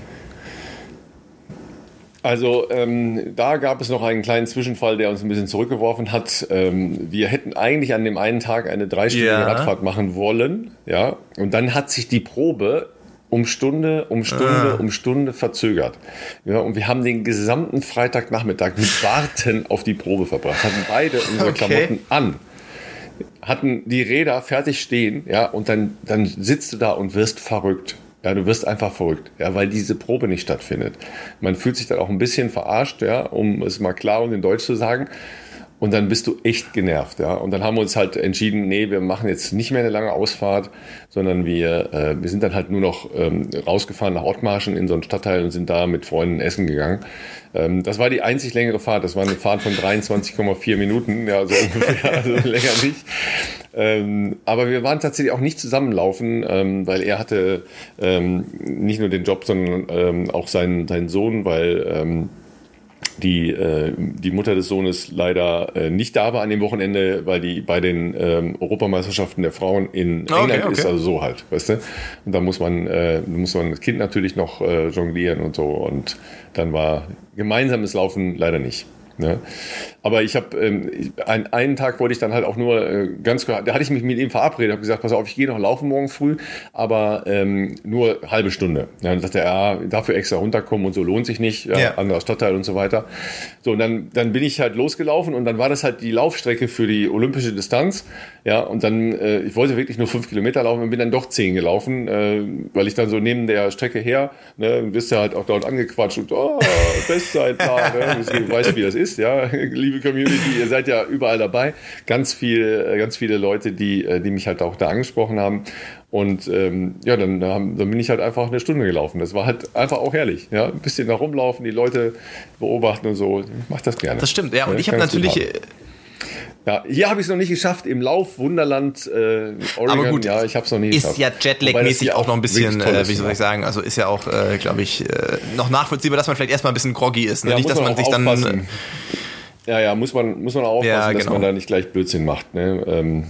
Also ähm, da gab es noch einen kleinen Zwischenfall, der uns ein bisschen zurückgeworfen hat. Ähm, wir hätten eigentlich an dem einen Tag eine dreistündige ja. Radfahrt machen wollen, ja. Und dann hat sich die Probe um Stunde, um Stunde, ah. um Stunde verzögert. Ja, und wir haben den gesamten Freitagnachmittag mit Warten auf die Probe verbracht, hatten beide unsere okay. Klamotten an hatten die Räder fertig stehen, ja, und dann, dann sitzt du da und wirst verrückt. Ja, du wirst einfach verrückt, ja, weil diese Probe nicht stattfindet. Man fühlt sich dann auch ein bisschen verarscht, ja, um es mal klar und in Deutsch zu sagen. Und dann bist du echt genervt, ja. Und dann haben wir uns halt entschieden, nee, wir machen jetzt nicht mehr eine lange Ausfahrt, sondern wir, äh, wir sind dann halt nur noch ähm, rausgefahren nach Ottmarschen in so einen Stadtteil und sind da mit Freunden essen gegangen. Ähm, das war die einzig längere Fahrt. Das war eine Fahrt von 23,4 Minuten, ja, so ungefähr, (laughs) also länger nicht. Ähm, aber wir waren tatsächlich auch nicht zusammenlaufen, ähm, weil er hatte ähm, nicht nur den Job, sondern ähm, auch seinen, seinen Sohn, weil ähm, die, äh, die Mutter des Sohnes leider äh, nicht da war an dem Wochenende, weil die bei den ähm, Europameisterschaften der Frauen in ah, England okay, okay. ist, also so halt, weißt du? Und da muss man, äh, muss man das Kind natürlich noch äh, jonglieren und so. Und dann war gemeinsames Laufen leider nicht. Ne? Aber ich habe ähm, ein, einen Tag wollte ich dann halt auch nur äh, ganz da hatte ich mich mit ihm verabredet, habe gesagt, pass auf, ich gehe noch laufen morgen früh, aber ähm, nur halbe Stunde. Ja, dann sagte er, ja, dafür extra runterkommen und so lohnt sich nicht, ja, ja. anderer Stadtteil und so weiter. So, und dann, dann bin ich halt losgelaufen und dann war das halt die Laufstrecke für die olympische Distanz. Ja, und dann, äh, ich wollte wirklich nur fünf Kilometer laufen und bin dann doch zehn gelaufen, äh, weil ich dann so neben der Strecke her, ne, bist ja halt auch dort angequatscht und oh, Bestzeit da, ne, (laughs) du weißt, wie das ist, ja, (laughs) liebe Community, ihr seid ja überall dabei. Ganz viel, äh, ganz viele Leute, die, äh, die mich halt auch da angesprochen haben. Und ähm, ja, dann, dann bin ich halt einfach eine Stunde gelaufen. Das war halt einfach auch herrlich. Ja? Ein bisschen da rumlaufen, die Leute beobachten und so. Ich mach das gerne. Das stimmt, ja. Und ja, ich habe natürlich ja, hier habe ich es noch nicht geschafft. Im Lauf Wunderland äh, Oregon. Aber gut, ja, ich habe es noch nicht ist geschafft. Ist ja Jetlag-mäßig auch noch ein bisschen, äh, wie soll ich sagen, also ist ja auch, äh, glaube ich, äh, noch nachvollziehbar, dass man vielleicht erstmal ein bisschen groggy ist. Ne? Ja, nicht, dass man, man sich dann. Ja, ja, muss man, muss man auch aufpassen, ja, genau. dass man da nicht gleich Blödsinn macht. Ne? Ähm,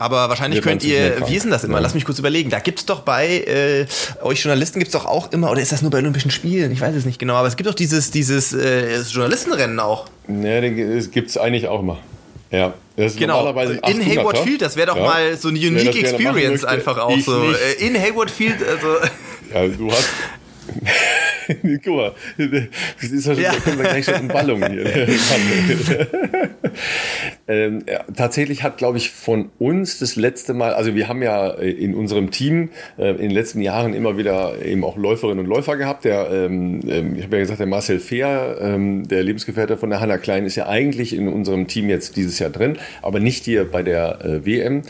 aber wahrscheinlich könnt ihr, wie ist denn das immer? Ja. Lass mich kurz überlegen. Da gibt es doch bei äh, euch Journalisten gibt es doch auch immer, oder ist das nur bei Olympischen Spielen? Ich weiß es nicht genau, aber es gibt doch dieses, dieses äh, Journalistenrennen auch. Ja, das gibt es eigentlich auch immer. Ja, das ist genau. normalerweise in Hayward Field, das wäre doch ja. mal so eine unique Experience einfach auch so. Nicht. Äh, in Hayward Field, also. (laughs) Ja, du hast, (laughs) Guck mal, das ist ja schon, ja. da gleich schon in Ballung hier. (laughs) (laughs) ähm, tatsächlich hat, glaube ich, von uns das letzte Mal, also wir haben ja in unserem Team äh, in den letzten Jahren immer wieder eben auch Läuferinnen und Läufer gehabt. Der, ähm, ähm ich habe ja gesagt, der Marcel Fehr, ähm, der Lebensgefährte von der Hanna Klein, ist ja eigentlich in unserem Team jetzt dieses Jahr drin, aber nicht hier bei der äh, WM.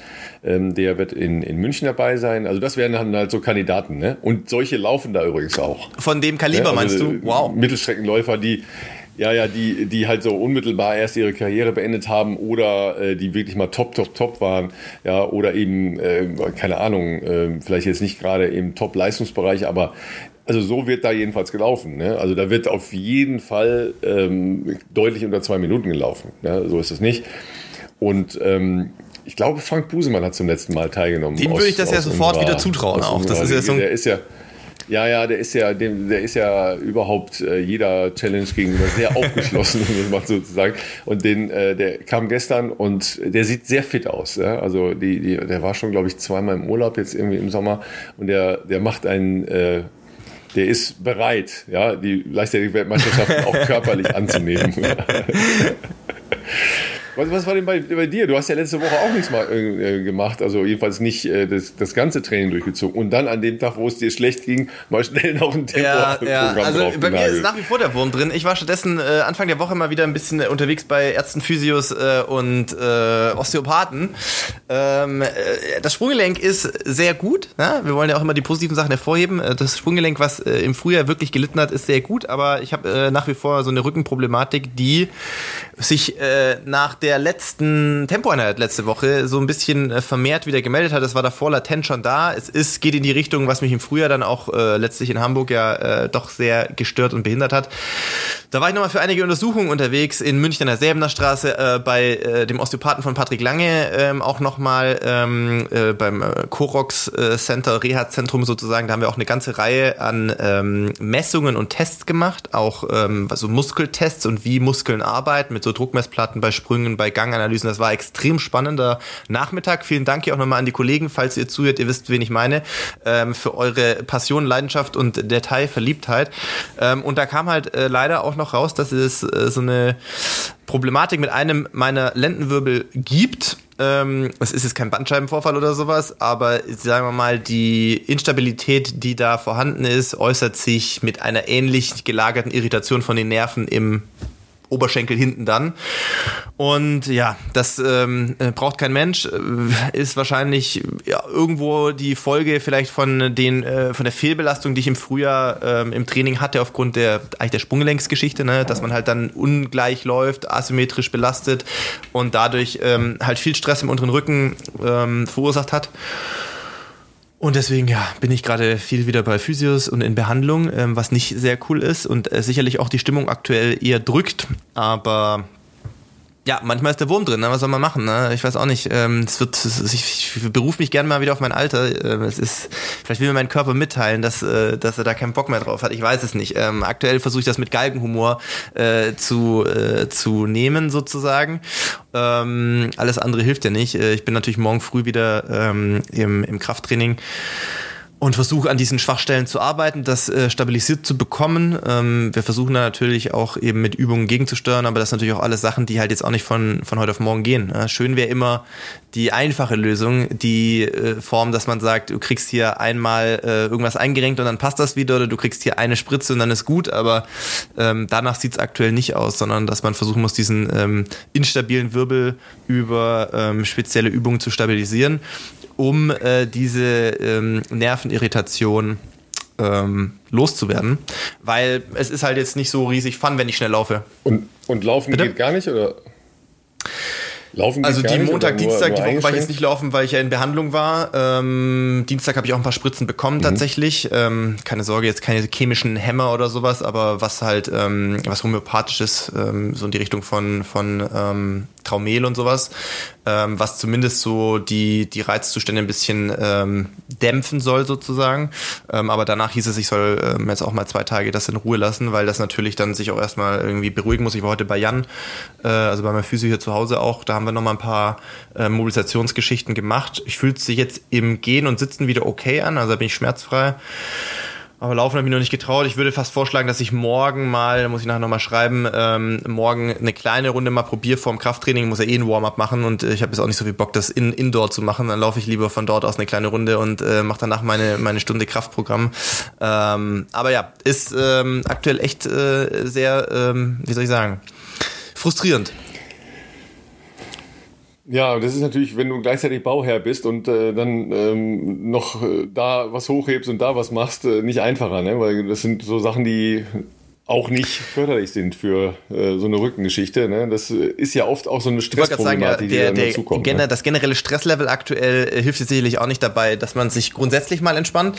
Ähm, der wird in, in München dabei sein. Also das wären dann halt so Kandidaten. Ne? Und solche laufen da übrigens auch. Von dem Kaliber ja, also meinst du? Wow. Mittelstreckenläufer, die ja, ja, die, die halt so unmittelbar erst ihre Karriere beendet haben oder äh, die wirklich mal top, top, top waren, ja, oder eben, äh, keine Ahnung, äh, vielleicht jetzt nicht gerade im Top-Leistungsbereich, aber also so wird da jedenfalls gelaufen. Ne? Also da wird auf jeden Fall ähm, deutlich unter zwei Minuten gelaufen. Ne? So ist es nicht. Und ähm, ich glaube, Frank Busemann hat zum letzten Mal teilgenommen. Dem würde ich das ja sofort unserer, wieder zutrauen auch. Das ist ja so der ist ja, ja, ja, der ist ja, der ist ja überhaupt äh, jeder Challenge gegenüber sehr aufgeschlossen, (laughs) muss man sozusagen. Und den, äh, der kam gestern und der sieht sehr fit aus. Ja? Also die, die, der war schon, glaube ich, zweimal im Urlaub jetzt irgendwie im Sommer und der, der macht einen äh, der ist bereit, ja, die Leichtathletik-Weltmeisterschaften auch körperlich anzunehmen. (laughs) (laughs) Was, was war denn bei, bei, dir? Du hast ja letzte Woche auch nichts mal äh, gemacht, also jedenfalls nicht äh, das, das ganze Training durchgezogen. Und dann an dem Tag, wo es dir schlecht ging, mal schnell noch ein Tempo ja, ja. Also bei mir ist nach wie vor der Wurm drin. Ich war stattdessen äh, Anfang der Woche mal wieder ein bisschen unterwegs bei Ärzten, Physios äh, und äh, Osteopathen. Ähm, äh, das Sprunggelenk ist sehr gut. Ne? Wir wollen ja auch immer die positiven Sachen hervorheben. Das Sprunggelenk, was im Frühjahr wirklich gelitten hat, ist sehr gut, aber ich habe nach wie vor so eine Rückenproblematik, die sich nach der der letzten Tempoeinheit letzte Woche so ein bisschen äh, vermehrt wieder gemeldet hat. Das war davor latent schon da. Es ist, geht in die Richtung, was mich im Frühjahr dann auch äh, letztlich in Hamburg ja äh, doch sehr gestört und behindert hat. Da war ich nochmal für einige Untersuchungen unterwegs in München an der Säbener Straße äh, bei äh, dem Osteopathen von Patrick Lange, ähm, auch nochmal ähm, äh, beim äh, Corox äh, Center, Reha-Zentrum sozusagen. Da haben wir auch eine ganze Reihe an ähm, Messungen und Tests gemacht, auch ähm, also Muskeltests und wie Muskeln arbeiten mit so Druckmessplatten bei Sprüngen, bei Ganganalysen. Das war extrem spannender Nachmittag. Vielen Dank hier auch nochmal an die Kollegen, falls ihr zuhört, ihr wisst, wen ich meine, ähm, für eure Passion, Leidenschaft und Detailverliebtheit. Ähm, und da kam halt äh, leider auch noch raus, dass es äh, so eine Problematik mit einem meiner Lendenwirbel gibt. Ähm, es ist jetzt kein Bandscheibenvorfall oder sowas, aber sagen wir mal, die Instabilität, die da vorhanden ist, äußert sich mit einer ähnlich gelagerten Irritation von den Nerven im Oberschenkel hinten dann. Und ja, das ähm, äh, braucht kein Mensch. Äh, ist wahrscheinlich ja, irgendwo die Folge vielleicht von den äh, von der Fehlbelastung, die ich im Frühjahr ähm, im Training hatte aufgrund der eigentlich der Sprunggelenksgeschichte, ne, dass man halt dann ungleich läuft, asymmetrisch belastet und dadurch ähm, halt viel Stress im unteren Rücken ähm, verursacht hat. Und deswegen, ja, bin ich gerade viel wieder bei Physios und in Behandlung, ähm, was nicht sehr cool ist und äh, sicherlich auch die Stimmung aktuell eher drückt. Aber Ja, manchmal ist der Wurm drin, ne? was soll man machen? Ne? Ich weiß auch nicht. Ähm, es wird, ich, ich berufe mich gerne mal wieder auf mein Alter. Ähm, es ist, vielleicht will mir mein Körper mitteilen, dass, äh, dass er da keinen Bock mehr drauf hat. Ich weiß es nicht. Ähm, aktuell versuche ich das mit Galgenhumor äh, zu, äh, zu nehmen, sozusagen. Ähm, alles andere hilft ja nicht. Äh, ich bin natürlich morgen früh wieder ähm, im, im Krafttraining und versuche an diesen Schwachstellen zu arbeiten, das äh, stabilisiert zu bekommen. Ähm, wir versuchen da natürlich auch eben mit Übungen gegenzusteuern, aber das sind natürlich auch alles Sachen, die halt jetzt auch nicht von, von heute auf morgen gehen. Äh, schön wäre immer die einfache Lösung, die äh, Form, dass man sagt, du kriegst hier einmal äh, irgendwas eingerenkt und dann passt das wieder oder du kriegst hier eine Spritze und dann ist gut, aber ähm, danach sieht es aktuell nicht aus, sondern dass man versuchen muss, diesen ähm, instabilen Wirbel über ähm, spezielle Übungen zu stabilisieren um äh, diese ähm, Nervenirritation ähm, loszuwerden, weil es ist halt jetzt nicht so riesig fun, wenn ich schnell laufe. Und, und laufen Bitte? geht gar nicht, oder? Laufen also die Montag, nur, Dienstag, nur die Woche war ich jetzt nicht laufen, weil ich ja in Behandlung war. Ähm, Dienstag habe ich auch ein paar Spritzen bekommen mhm. tatsächlich. Ähm, keine Sorge, jetzt keine chemischen Hämmer oder sowas, aber was halt, ähm, was homöopathisches, ähm, so in die Richtung von, von Traumel und sowas, ähm, was zumindest so die, die Reizzustände ein bisschen ähm, dämpfen soll sozusagen. Ähm, aber danach hieß es, ich soll ähm, jetzt auch mal zwei Tage das in Ruhe lassen, weil das natürlich dann sich auch erstmal irgendwie beruhigen muss. Ich war heute bei Jan, äh, also bei meinem Physio hier zu Hause auch, da haben wir nochmal ein paar äh, Mobilisationsgeschichten gemacht. Ich fühlt sich jetzt im Gehen und Sitzen wieder okay an, also bin ich schmerzfrei. Aber laufen habe ich noch nicht getraut. Ich würde fast vorschlagen, dass ich morgen mal, da muss ich nachher nochmal schreiben, ähm, morgen eine kleine Runde mal probiere vorm Krafttraining. Muss ja eh ein Warm-up machen und äh, ich habe jetzt auch nicht so viel Bock, das in, indoor zu machen. Dann laufe ich lieber von dort aus eine kleine Runde und äh, mache danach meine, meine Stunde Kraftprogramm. Ähm, aber ja, ist ähm, aktuell echt äh, sehr, ähm, wie soll ich sagen, frustrierend. Ja, das ist natürlich, wenn du gleichzeitig Bauherr bist und äh, dann ähm, noch äh, da was hochhebst und da was machst, äh, nicht einfacher, ne? Weil das sind so Sachen, die auch nicht förderlich sind für äh, so eine Rückengeschichte. Ne? Das ist ja oft auch so eine Stressproblematik, die dann der, dazukommt. Gener ne? Das generelle Stresslevel aktuell äh, hilft jetzt sicherlich auch nicht dabei, dass man sich grundsätzlich mal entspannt.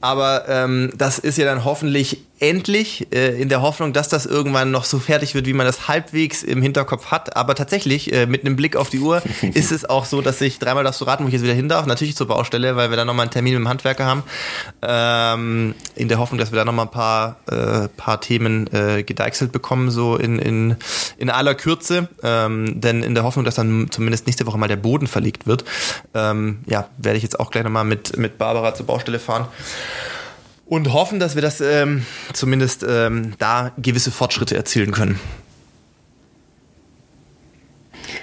Aber ähm, das ist ja dann hoffentlich endlich äh, in der Hoffnung, dass das irgendwann noch so fertig wird, wie man das halbwegs im Hinterkopf hat. Aber tatsächlich, äh, mit einem Blick auf die Uhr, (laughs) ist es auch so, dass ich dreimal darfst du raten, wo ich jetzt wieder hin darf. Natürlich zur Baustelle, weil wir da nochmal einen Termin mit dem Handwerker haben. Ähm, in der Hoffnung, dass wir da nochmal ein paar, äh, paar Themen äh, gedeichselt bekommen, so in, in, in aller Kürze. Ähm, denn in der Hoffnung, dass dann zumindest nächste Woche mal der Boden verlegt wird, ähm, ja, werde ich jetzt auch gleich nochmal mit, mit Barbara zur Baustelle fahren und hoffen, dass wir das ähm, zumindest ähm, da gewisse Fortschritte erzielen können.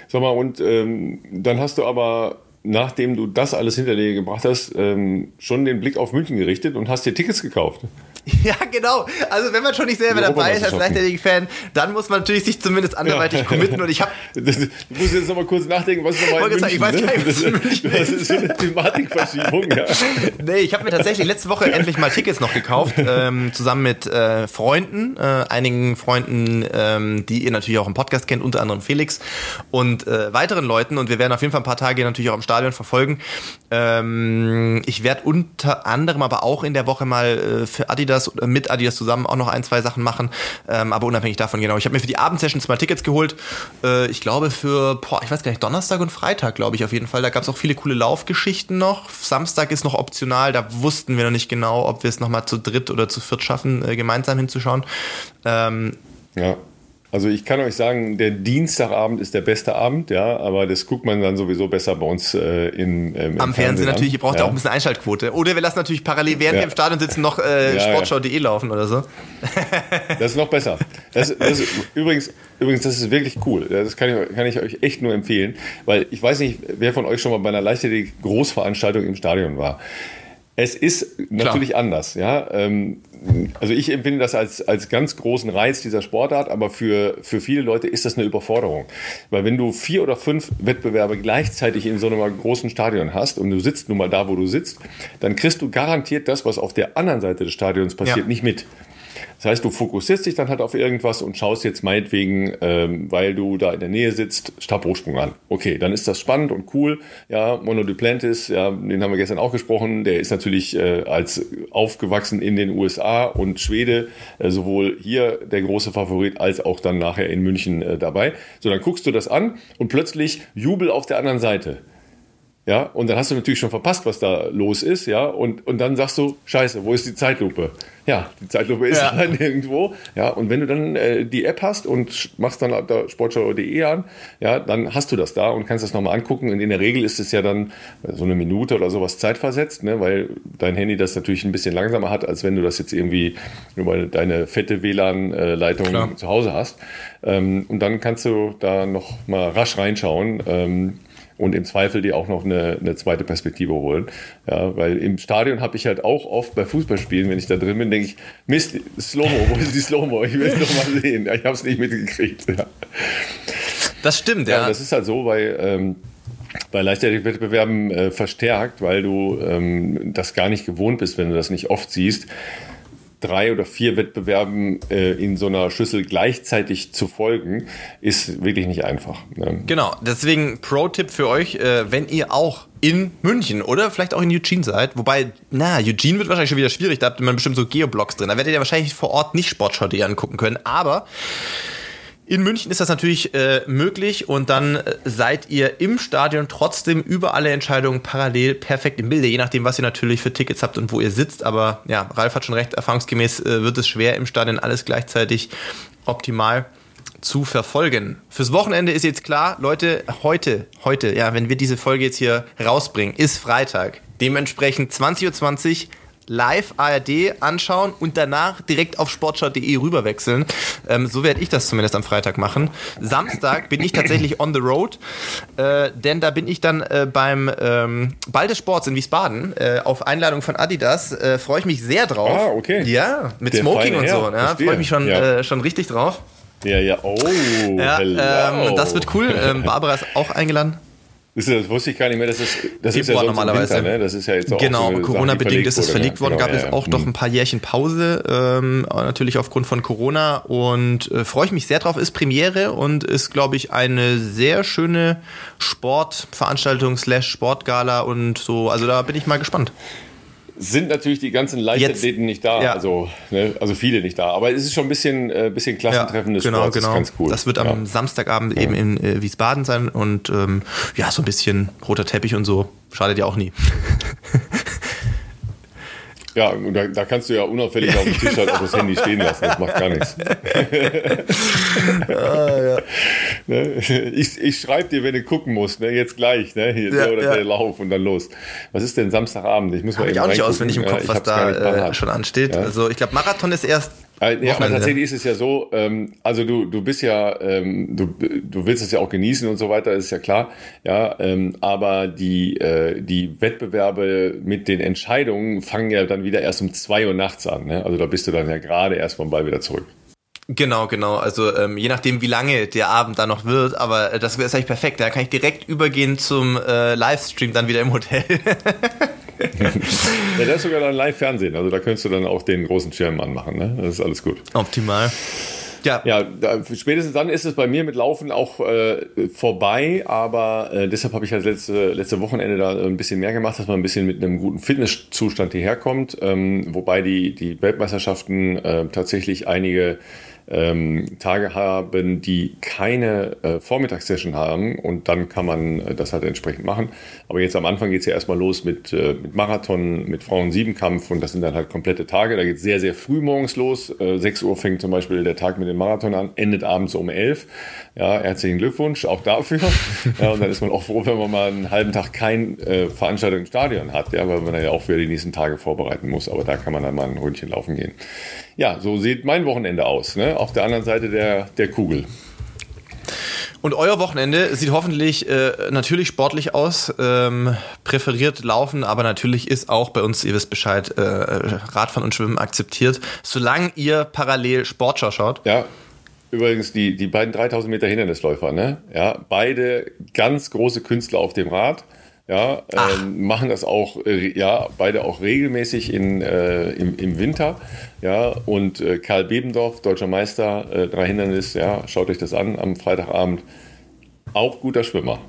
Sag mal, und ähm, dann hast du aber, nachdem du das alles hinter dir gebracht hast, ähm, schon den Blick auf München gerichtet und hast dir Tickets gekauft. (laughs) Ja, genau. Also wenn man schon nicht selber dabei ist als Leichtathletik-Fan, dann muss man natürlich sich zumindest anderweitig ja. committen. Und ich habe... Du musst jetzt noch mal kurz nachdenken, was ist nochmal in München, Ich weiß gar nicht, was ne? München Das ist so eine Thematikverschiebung, ja. (laughs) Nee, ich habe mir tatsächlich letzte Woche endlich mal Tickets noch gekauft, ähm, zusammen mit äh, Freunden, äh, einigen Freunden, ähm, die ihr natürlich auch im Podcast kennt, unter anderem Felix und äh, weiteren Leuten. Und wir werden auf jeden Fall ein paar Tage natürlich auch im Stadion verfolgen. Ähm, ich werde unter anderem aber auch in der Woche mal äh, für Adidas Adidas, äh, mit Adidas zusammen auch noch ein, zwei Sachen machen. Ähm, aber unabhängig davon, genau. Ich habe mir für die Abendsessions mal Tickets geholt. Äh, ich glaube für, boah, ich weiß gar nicht, Donnerstag und Freitag, glaube ich auf jeden Fall. Da gab es auch viele coole Laufgeschichten noch. Samstag ist noch optional. Da wussten wir noch nicht genau, ob wir es nochmal zu dritt oder zu viert schaffen, äh, gemeinsam hinzuschauen. Ähm, ja. Also ich kann euch sagen, der Dienstagabend ist der beste Abend, ja, aber das guckt man dann sowieso besser bei uns äh, in, ähm, Am Fernsehen, Fernsehen natürlich, ihr braucht ja. auch ein bisschen Einschaltquote. Oder wir lassen natürlich parallel, während ja. wir im Stadion sitzen, noch äh, ja, sportschau.de laufen oder so. (laughs) Das ist noch besser. Das, das ist, übrigens, übrigens, das ist wirklich cool. Das kann ich, kann ich euch echt nur empfehlen, weil ich weiß nicht, wer von euch schon mal bei einer Leichtathletik-Großveranstaltung im Stadion war. Es ist natürlich Klar. anders, ja. Ähm, also ich empfinde das als, als ganz großen Reiz dieser Sportart, aber für, für viele Leute ist das eine Überforderung. Weil wenn du vier oder fünf Wettbewerbe gleichzeitig in so einem großen Stadion hast und du sitzt nun mal da, wo du sitzt, dann kriegst du garantiert das, was auf der anderen Seite des Stadions passiert, ja. nicht mit. Das heißt, du fokussierst dich dann halt auf irgendwas und schaust jetzt meinetwegen, ähm, weil du da in der Nähe sitzt, Stabhochsprung an. Okay, dann ist das spannend und cool. Ja, Mono Duplantis, ja, den haben wir gestern auch gesprochen. Der ist natürlich äh, als aufgewachsen in den USA und Schwede äh, sowohl hier der große Favorit als auch dann nachher in München äh, dabei. So, dann guckst du das an und plötzlich Jubel auf der anderen Seite. Ja, und dann hast du natürlich schon verpasst, was da los ist, ja, und, und dann sagst du, scheiße, wo ist die Zeitlupe? Ja, die Zeitlupe ist ja. (laughs) dann irgendwo, ja, und wenn du dann äh, die App hast und machst dann da sportschau.de an, ja, dann hast du das da und kannst das nochmal angucken und in der Regel ist es ja dann so eine Minute oder sowas zeitversetzt, ne, weil dein Handy das natürlich ein bisschen langsamer hat, als wenn du das jetzt irgendwie über deine fette WLAN-Leitung äh, zu Hause hast. Ähm, und dann kannst du da noch mal rasch reinschauen, ähm, und im Zweifel dir auch noch eine, eine zweite Perspektive holen. Ja, weil im Stadion habe ich halt auch oft bei Fußballspielen, wenn ich da drin bin, denke ich, Mist, Slow-Mo, wo ist die Slow-Mo? Ich will es noch mal sehen. Ich habe es nicht mitgekriegt. Ja. Das stimmt, ja. ja. Das ist halt so, weil ähm, bei Leichtathletikwettbewerben äh, verstärkt, weil du ähm, das gar nicht gewohnt bist, wenn du das nicht oft siehst drei oder vier Wettbewerben äh, in so einer Schüssel gleichzeitig zu folgen, ist wirklich nicht einfach. Ne? Genau, deswegen Pro-Tipp für euch, äh, wenn ihr auch in München oder vielleicht auch in Eugene seid, wobei, na, Eugene wird wahrscheinlich schon wieder schwierig, da habt ihr bestimmt so Geoblocks drin, da werdet ihr wahrscheinlich vor Ort nicht Sportschau.de angucken können, aber in München ist das natürlich äh, möglich und dann äh, seid ihr im Stadion trotzdem über alle Entscheidungen parallel perfekt im Bilde, je nachdem, was ihr natürlich für Tickets habt und wo ihr sitzt. Aber ja, Ralf hat schon recht, erfahrungsgemäß äh, wird es schwer im Stadion alles gleichzeitig optimal zu verfolgen. Fürs Wochenende ist jetzt klar, Leute, heute, heute, ja, wenn wir diese Folge jetzt hier rausbringen, ist Freitag. Dementsprechend 20.20 Uhr live ARD anschauen und danach direkt auf sportschau.de rüberwechseln. Ähm, so werde ich das zumindest am Freitag machen. Samstag bin ich tatsächlich on the road, äh, denn da bin ich dann äh, beim ähm, Ball des Sports in Wiesbaden äh, auf Einladung von Adidas. Äh, Freue ich mich sehr drauf. Ah, okay. Ja, mit Der Smoking und so. Ja, Freue ich mich schon, ja. Äh, schon richtig drauf. Ja, ja, oh, ja, ähm, das wird cool. Ähm, Barbara ist auch eingeladen. Das, wusste ich gar nicht mehr. Das ist, das ist ja normalerweise. Winter, ne? Das ist ja jetzt auch genau, so Corona-bedingt ist es verlegt worden. Genau, gab ja, es auch ja. noch ein paar Jährchen Pause, ähm, natürlich aufgrund von Corona. Und äh, freue ich mich sehr drauf. Ist Premiere und ist, glaube ich, eine sehr schöne Sportveranstaltung slash Sportgala und so. Also da bin ich mal gespannt sind natürlich die ganzen Leichtathleten nicht da, ja. also, ne, also viele nicht da. Aber es ist schon ein bisschen, äh, bisschen Klassentreffen des genau, Sports, genau. ganz cool. Das wird am ja. Samstagabend eben in äh, Wiesbaden sein und ähm, ja, so ein bisschen roter Teppich und so. Schadet ja auch nie. (laughs) Ja, und da, da, kannst du ja unauffällig auf dem Tisch halt auch das Handy stehen lassen, das macht gar nichts. (laughs) ah, ja. Ne? Ich, ich schreibe dir, wenn du gucken musst, ne? jetzt gleich, ne? Hier, ja, der oder ja. der Lauf und dann los. Was ist denn Samstagabend? Ich muss mal Hab ich auch nicht auswendig im Kopf, was da äh, schon ansteht. Also ich glaube, Marathon ist erst ja, aber tatsächlich ist es ja so, ähm, also du, du bist ja, ähm, du, du willst es ja auch genießen und so weiter, ist ja klar, ja, ähm, aber die, äh, die Wettbewerbe mit den Entscheidungen fangen ja dann wieder erst um zwei Uhr nachts an, ne? also da bist du dann ja gerade erst vom Ball wieder zurück. Genau, genau. Also ähm, je nachdem, wie lange der Abend da noch wird, aber äh, das wäre eigentlich perfekt. Da kann ich direkt übergehen zum äh, Livestream dann wieder im Hotel. (laughs) ja, das ist sogar dann Live-Fernsehen. Also da könntest du dann auch den großen Schirm anmachen. Ne? Das ist alles gut. Optimal. Ja, ja da, spätestens dann ist es bei mir mit Laufen auch äh, vorbei, aber äh, deshalb habe ich halt letzte, letzte Wochenende da ein bisschen mehr gemacht, dass man ein bisschen mit einem guten Fitnesszustand hierher kommt, ähm, wobei die, die Weltmeisterschaften äh, tatsächlich einige ähm, Tage haben, die keine äh, Vormittagssession haben und dann kann man äh, das halt entsprechend machen. Aber jetzt am Anfang geht es ja erstmal los mit, äh, mit Marathon, mit Frauen-Siebenkampf und das sind dann halt komplette Tage. Da geht es sehr, sehr früh morgens los. Äh, 6 Uhr fängt zum Beispiel der Tag mit dem Marathon an, endet abends um 11. Ja, herzlichen Glückwunsch auch dafür. (laughs) ja, und dann ist man auch froh, wenn man mal einen halben Tag kein äh, Veranstaltung im Stadion hat, ja, weil man ja auch wieder die nächsten Tage vorbereiten muss. Aber da kann man dann mal ein Ründchen laufen gehen. Ja, so sieht mein Wochenende aus, ne? auf der anderen Seite der, der Kugel. Und euer Wochenende sieht hoffentlich äh, natürlich sportlich aus, ähm, präferiert Laufen, aber natürlich ist auch bei uns, ihr wisst Bescheid, äh, Radfahren und Schwimmen akzeptiert, solange ihr parallel Sportschau schaut. Ja, übrigens die, die beiden 3000 Meter Hindernisläufer, ne? ja, beide ganz große Künstler auf dem Rad. Ja, ähm, machen das auch, äh, ja, beide auch regelmäßig in, äh, im, im Winter. Ja, und äh, Karl Bebendorf, deutscher Meister, äh, drei Hindernis, ja, schaut euch das an am Freitagabend. Auch guter Schwimmer.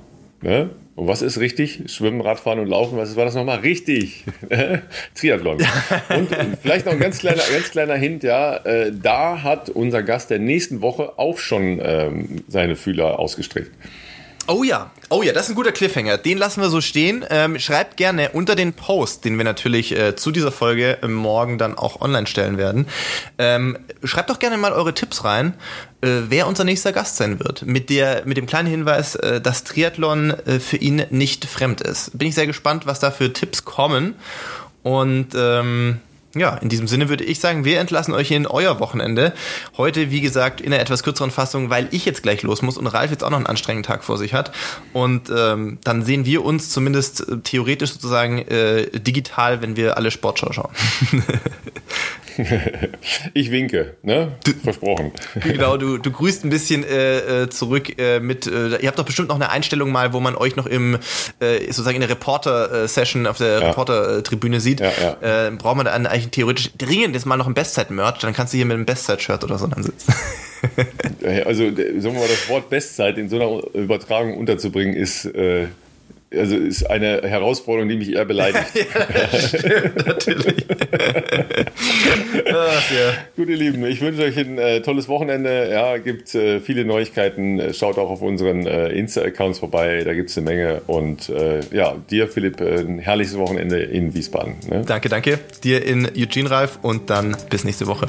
Ne? Und was ist richtig? Schwimmen, Radfahren und Laufen, was war das nochmal? Richtig! (laughs) Triathlon. Und vielleicht noch ein ganz kleiner, ganz kleiner Hint, ja, äh, da hat unser Gast der nächsten Woche auch schon ähm, seine Fühler ausgestreckt. Oh ja, oh ja, das ist ein guter Cliffhanger. Den lassen wir so stehen. Ähm, schreibt gerne unter den Post, den wir natürlich äh, zu dieser Folge morgen dann auch online stellen werden. Ähm, schreibt doch gerne mal eure Tipps rein, äh, wer unser nächster Gast sein wird. Mit der, mit dem kleinen Hinweis, äh, dass Triathlon äh, für ihn nicht fremd ist. Bin ich sehr gespannt, was da für Tipps kommen. Und ähm, ja, in diesem Sinne würde ich sagen, wir entlassen euch in euer Wochenende. Heute, wie gesagt, in einer etwas kürzeren Fassung, weil ich jetzt gleich los muss und Ralf jetzt auch noch einen anstrengenden Tag vor sich hat. Und ähm, dann sehen wir uns zumindest äh, theoretisch sozusagen äh, digital, wenn wir alle Sportschau schauen. (laughs) ich winke, ne? Versprochen. Genau, du, du grüßt ein bisschen äh, äh, zurück äh, mit, äh, ihr habt doch bestimmt noch eine Einstellung mal, wo man euch noch im, äh, sozusagen in der Reporter-Session auf der ja. Reporter-Tribüne sieht. Ja, ja. Äh, braucht man dann eigentlich theoretisch dringend jetzt mal noch ein Bestzeit-Merch, dann kannst du hier mit einem Bestzeit-Shirt oder so dann sitzen. also, sagen wir mal, das Wort Bestzeit in so einer Übertragung unterzubringen, ist... Äh also ist eine Herausforderung, die mich eher beleidigt. (laughs) ja, stimmt, natürlich. (laughs) Ach, ja. Gut, ihr Lieben, ich wünsche euch ein äh, tolles Wochenende. Ja, gibt äh, viele Neuigkeiten. Schaut auch auf unseren äh, Insta-Accounts vorbei, da gibt es eine Menge. Und äh, ja, dir, Philipp, äh, ein herrliches Wochenende in Wiesbaden. Ne? Danke, danke. Dir in Eugene Ralf und dann bis nächste Woche.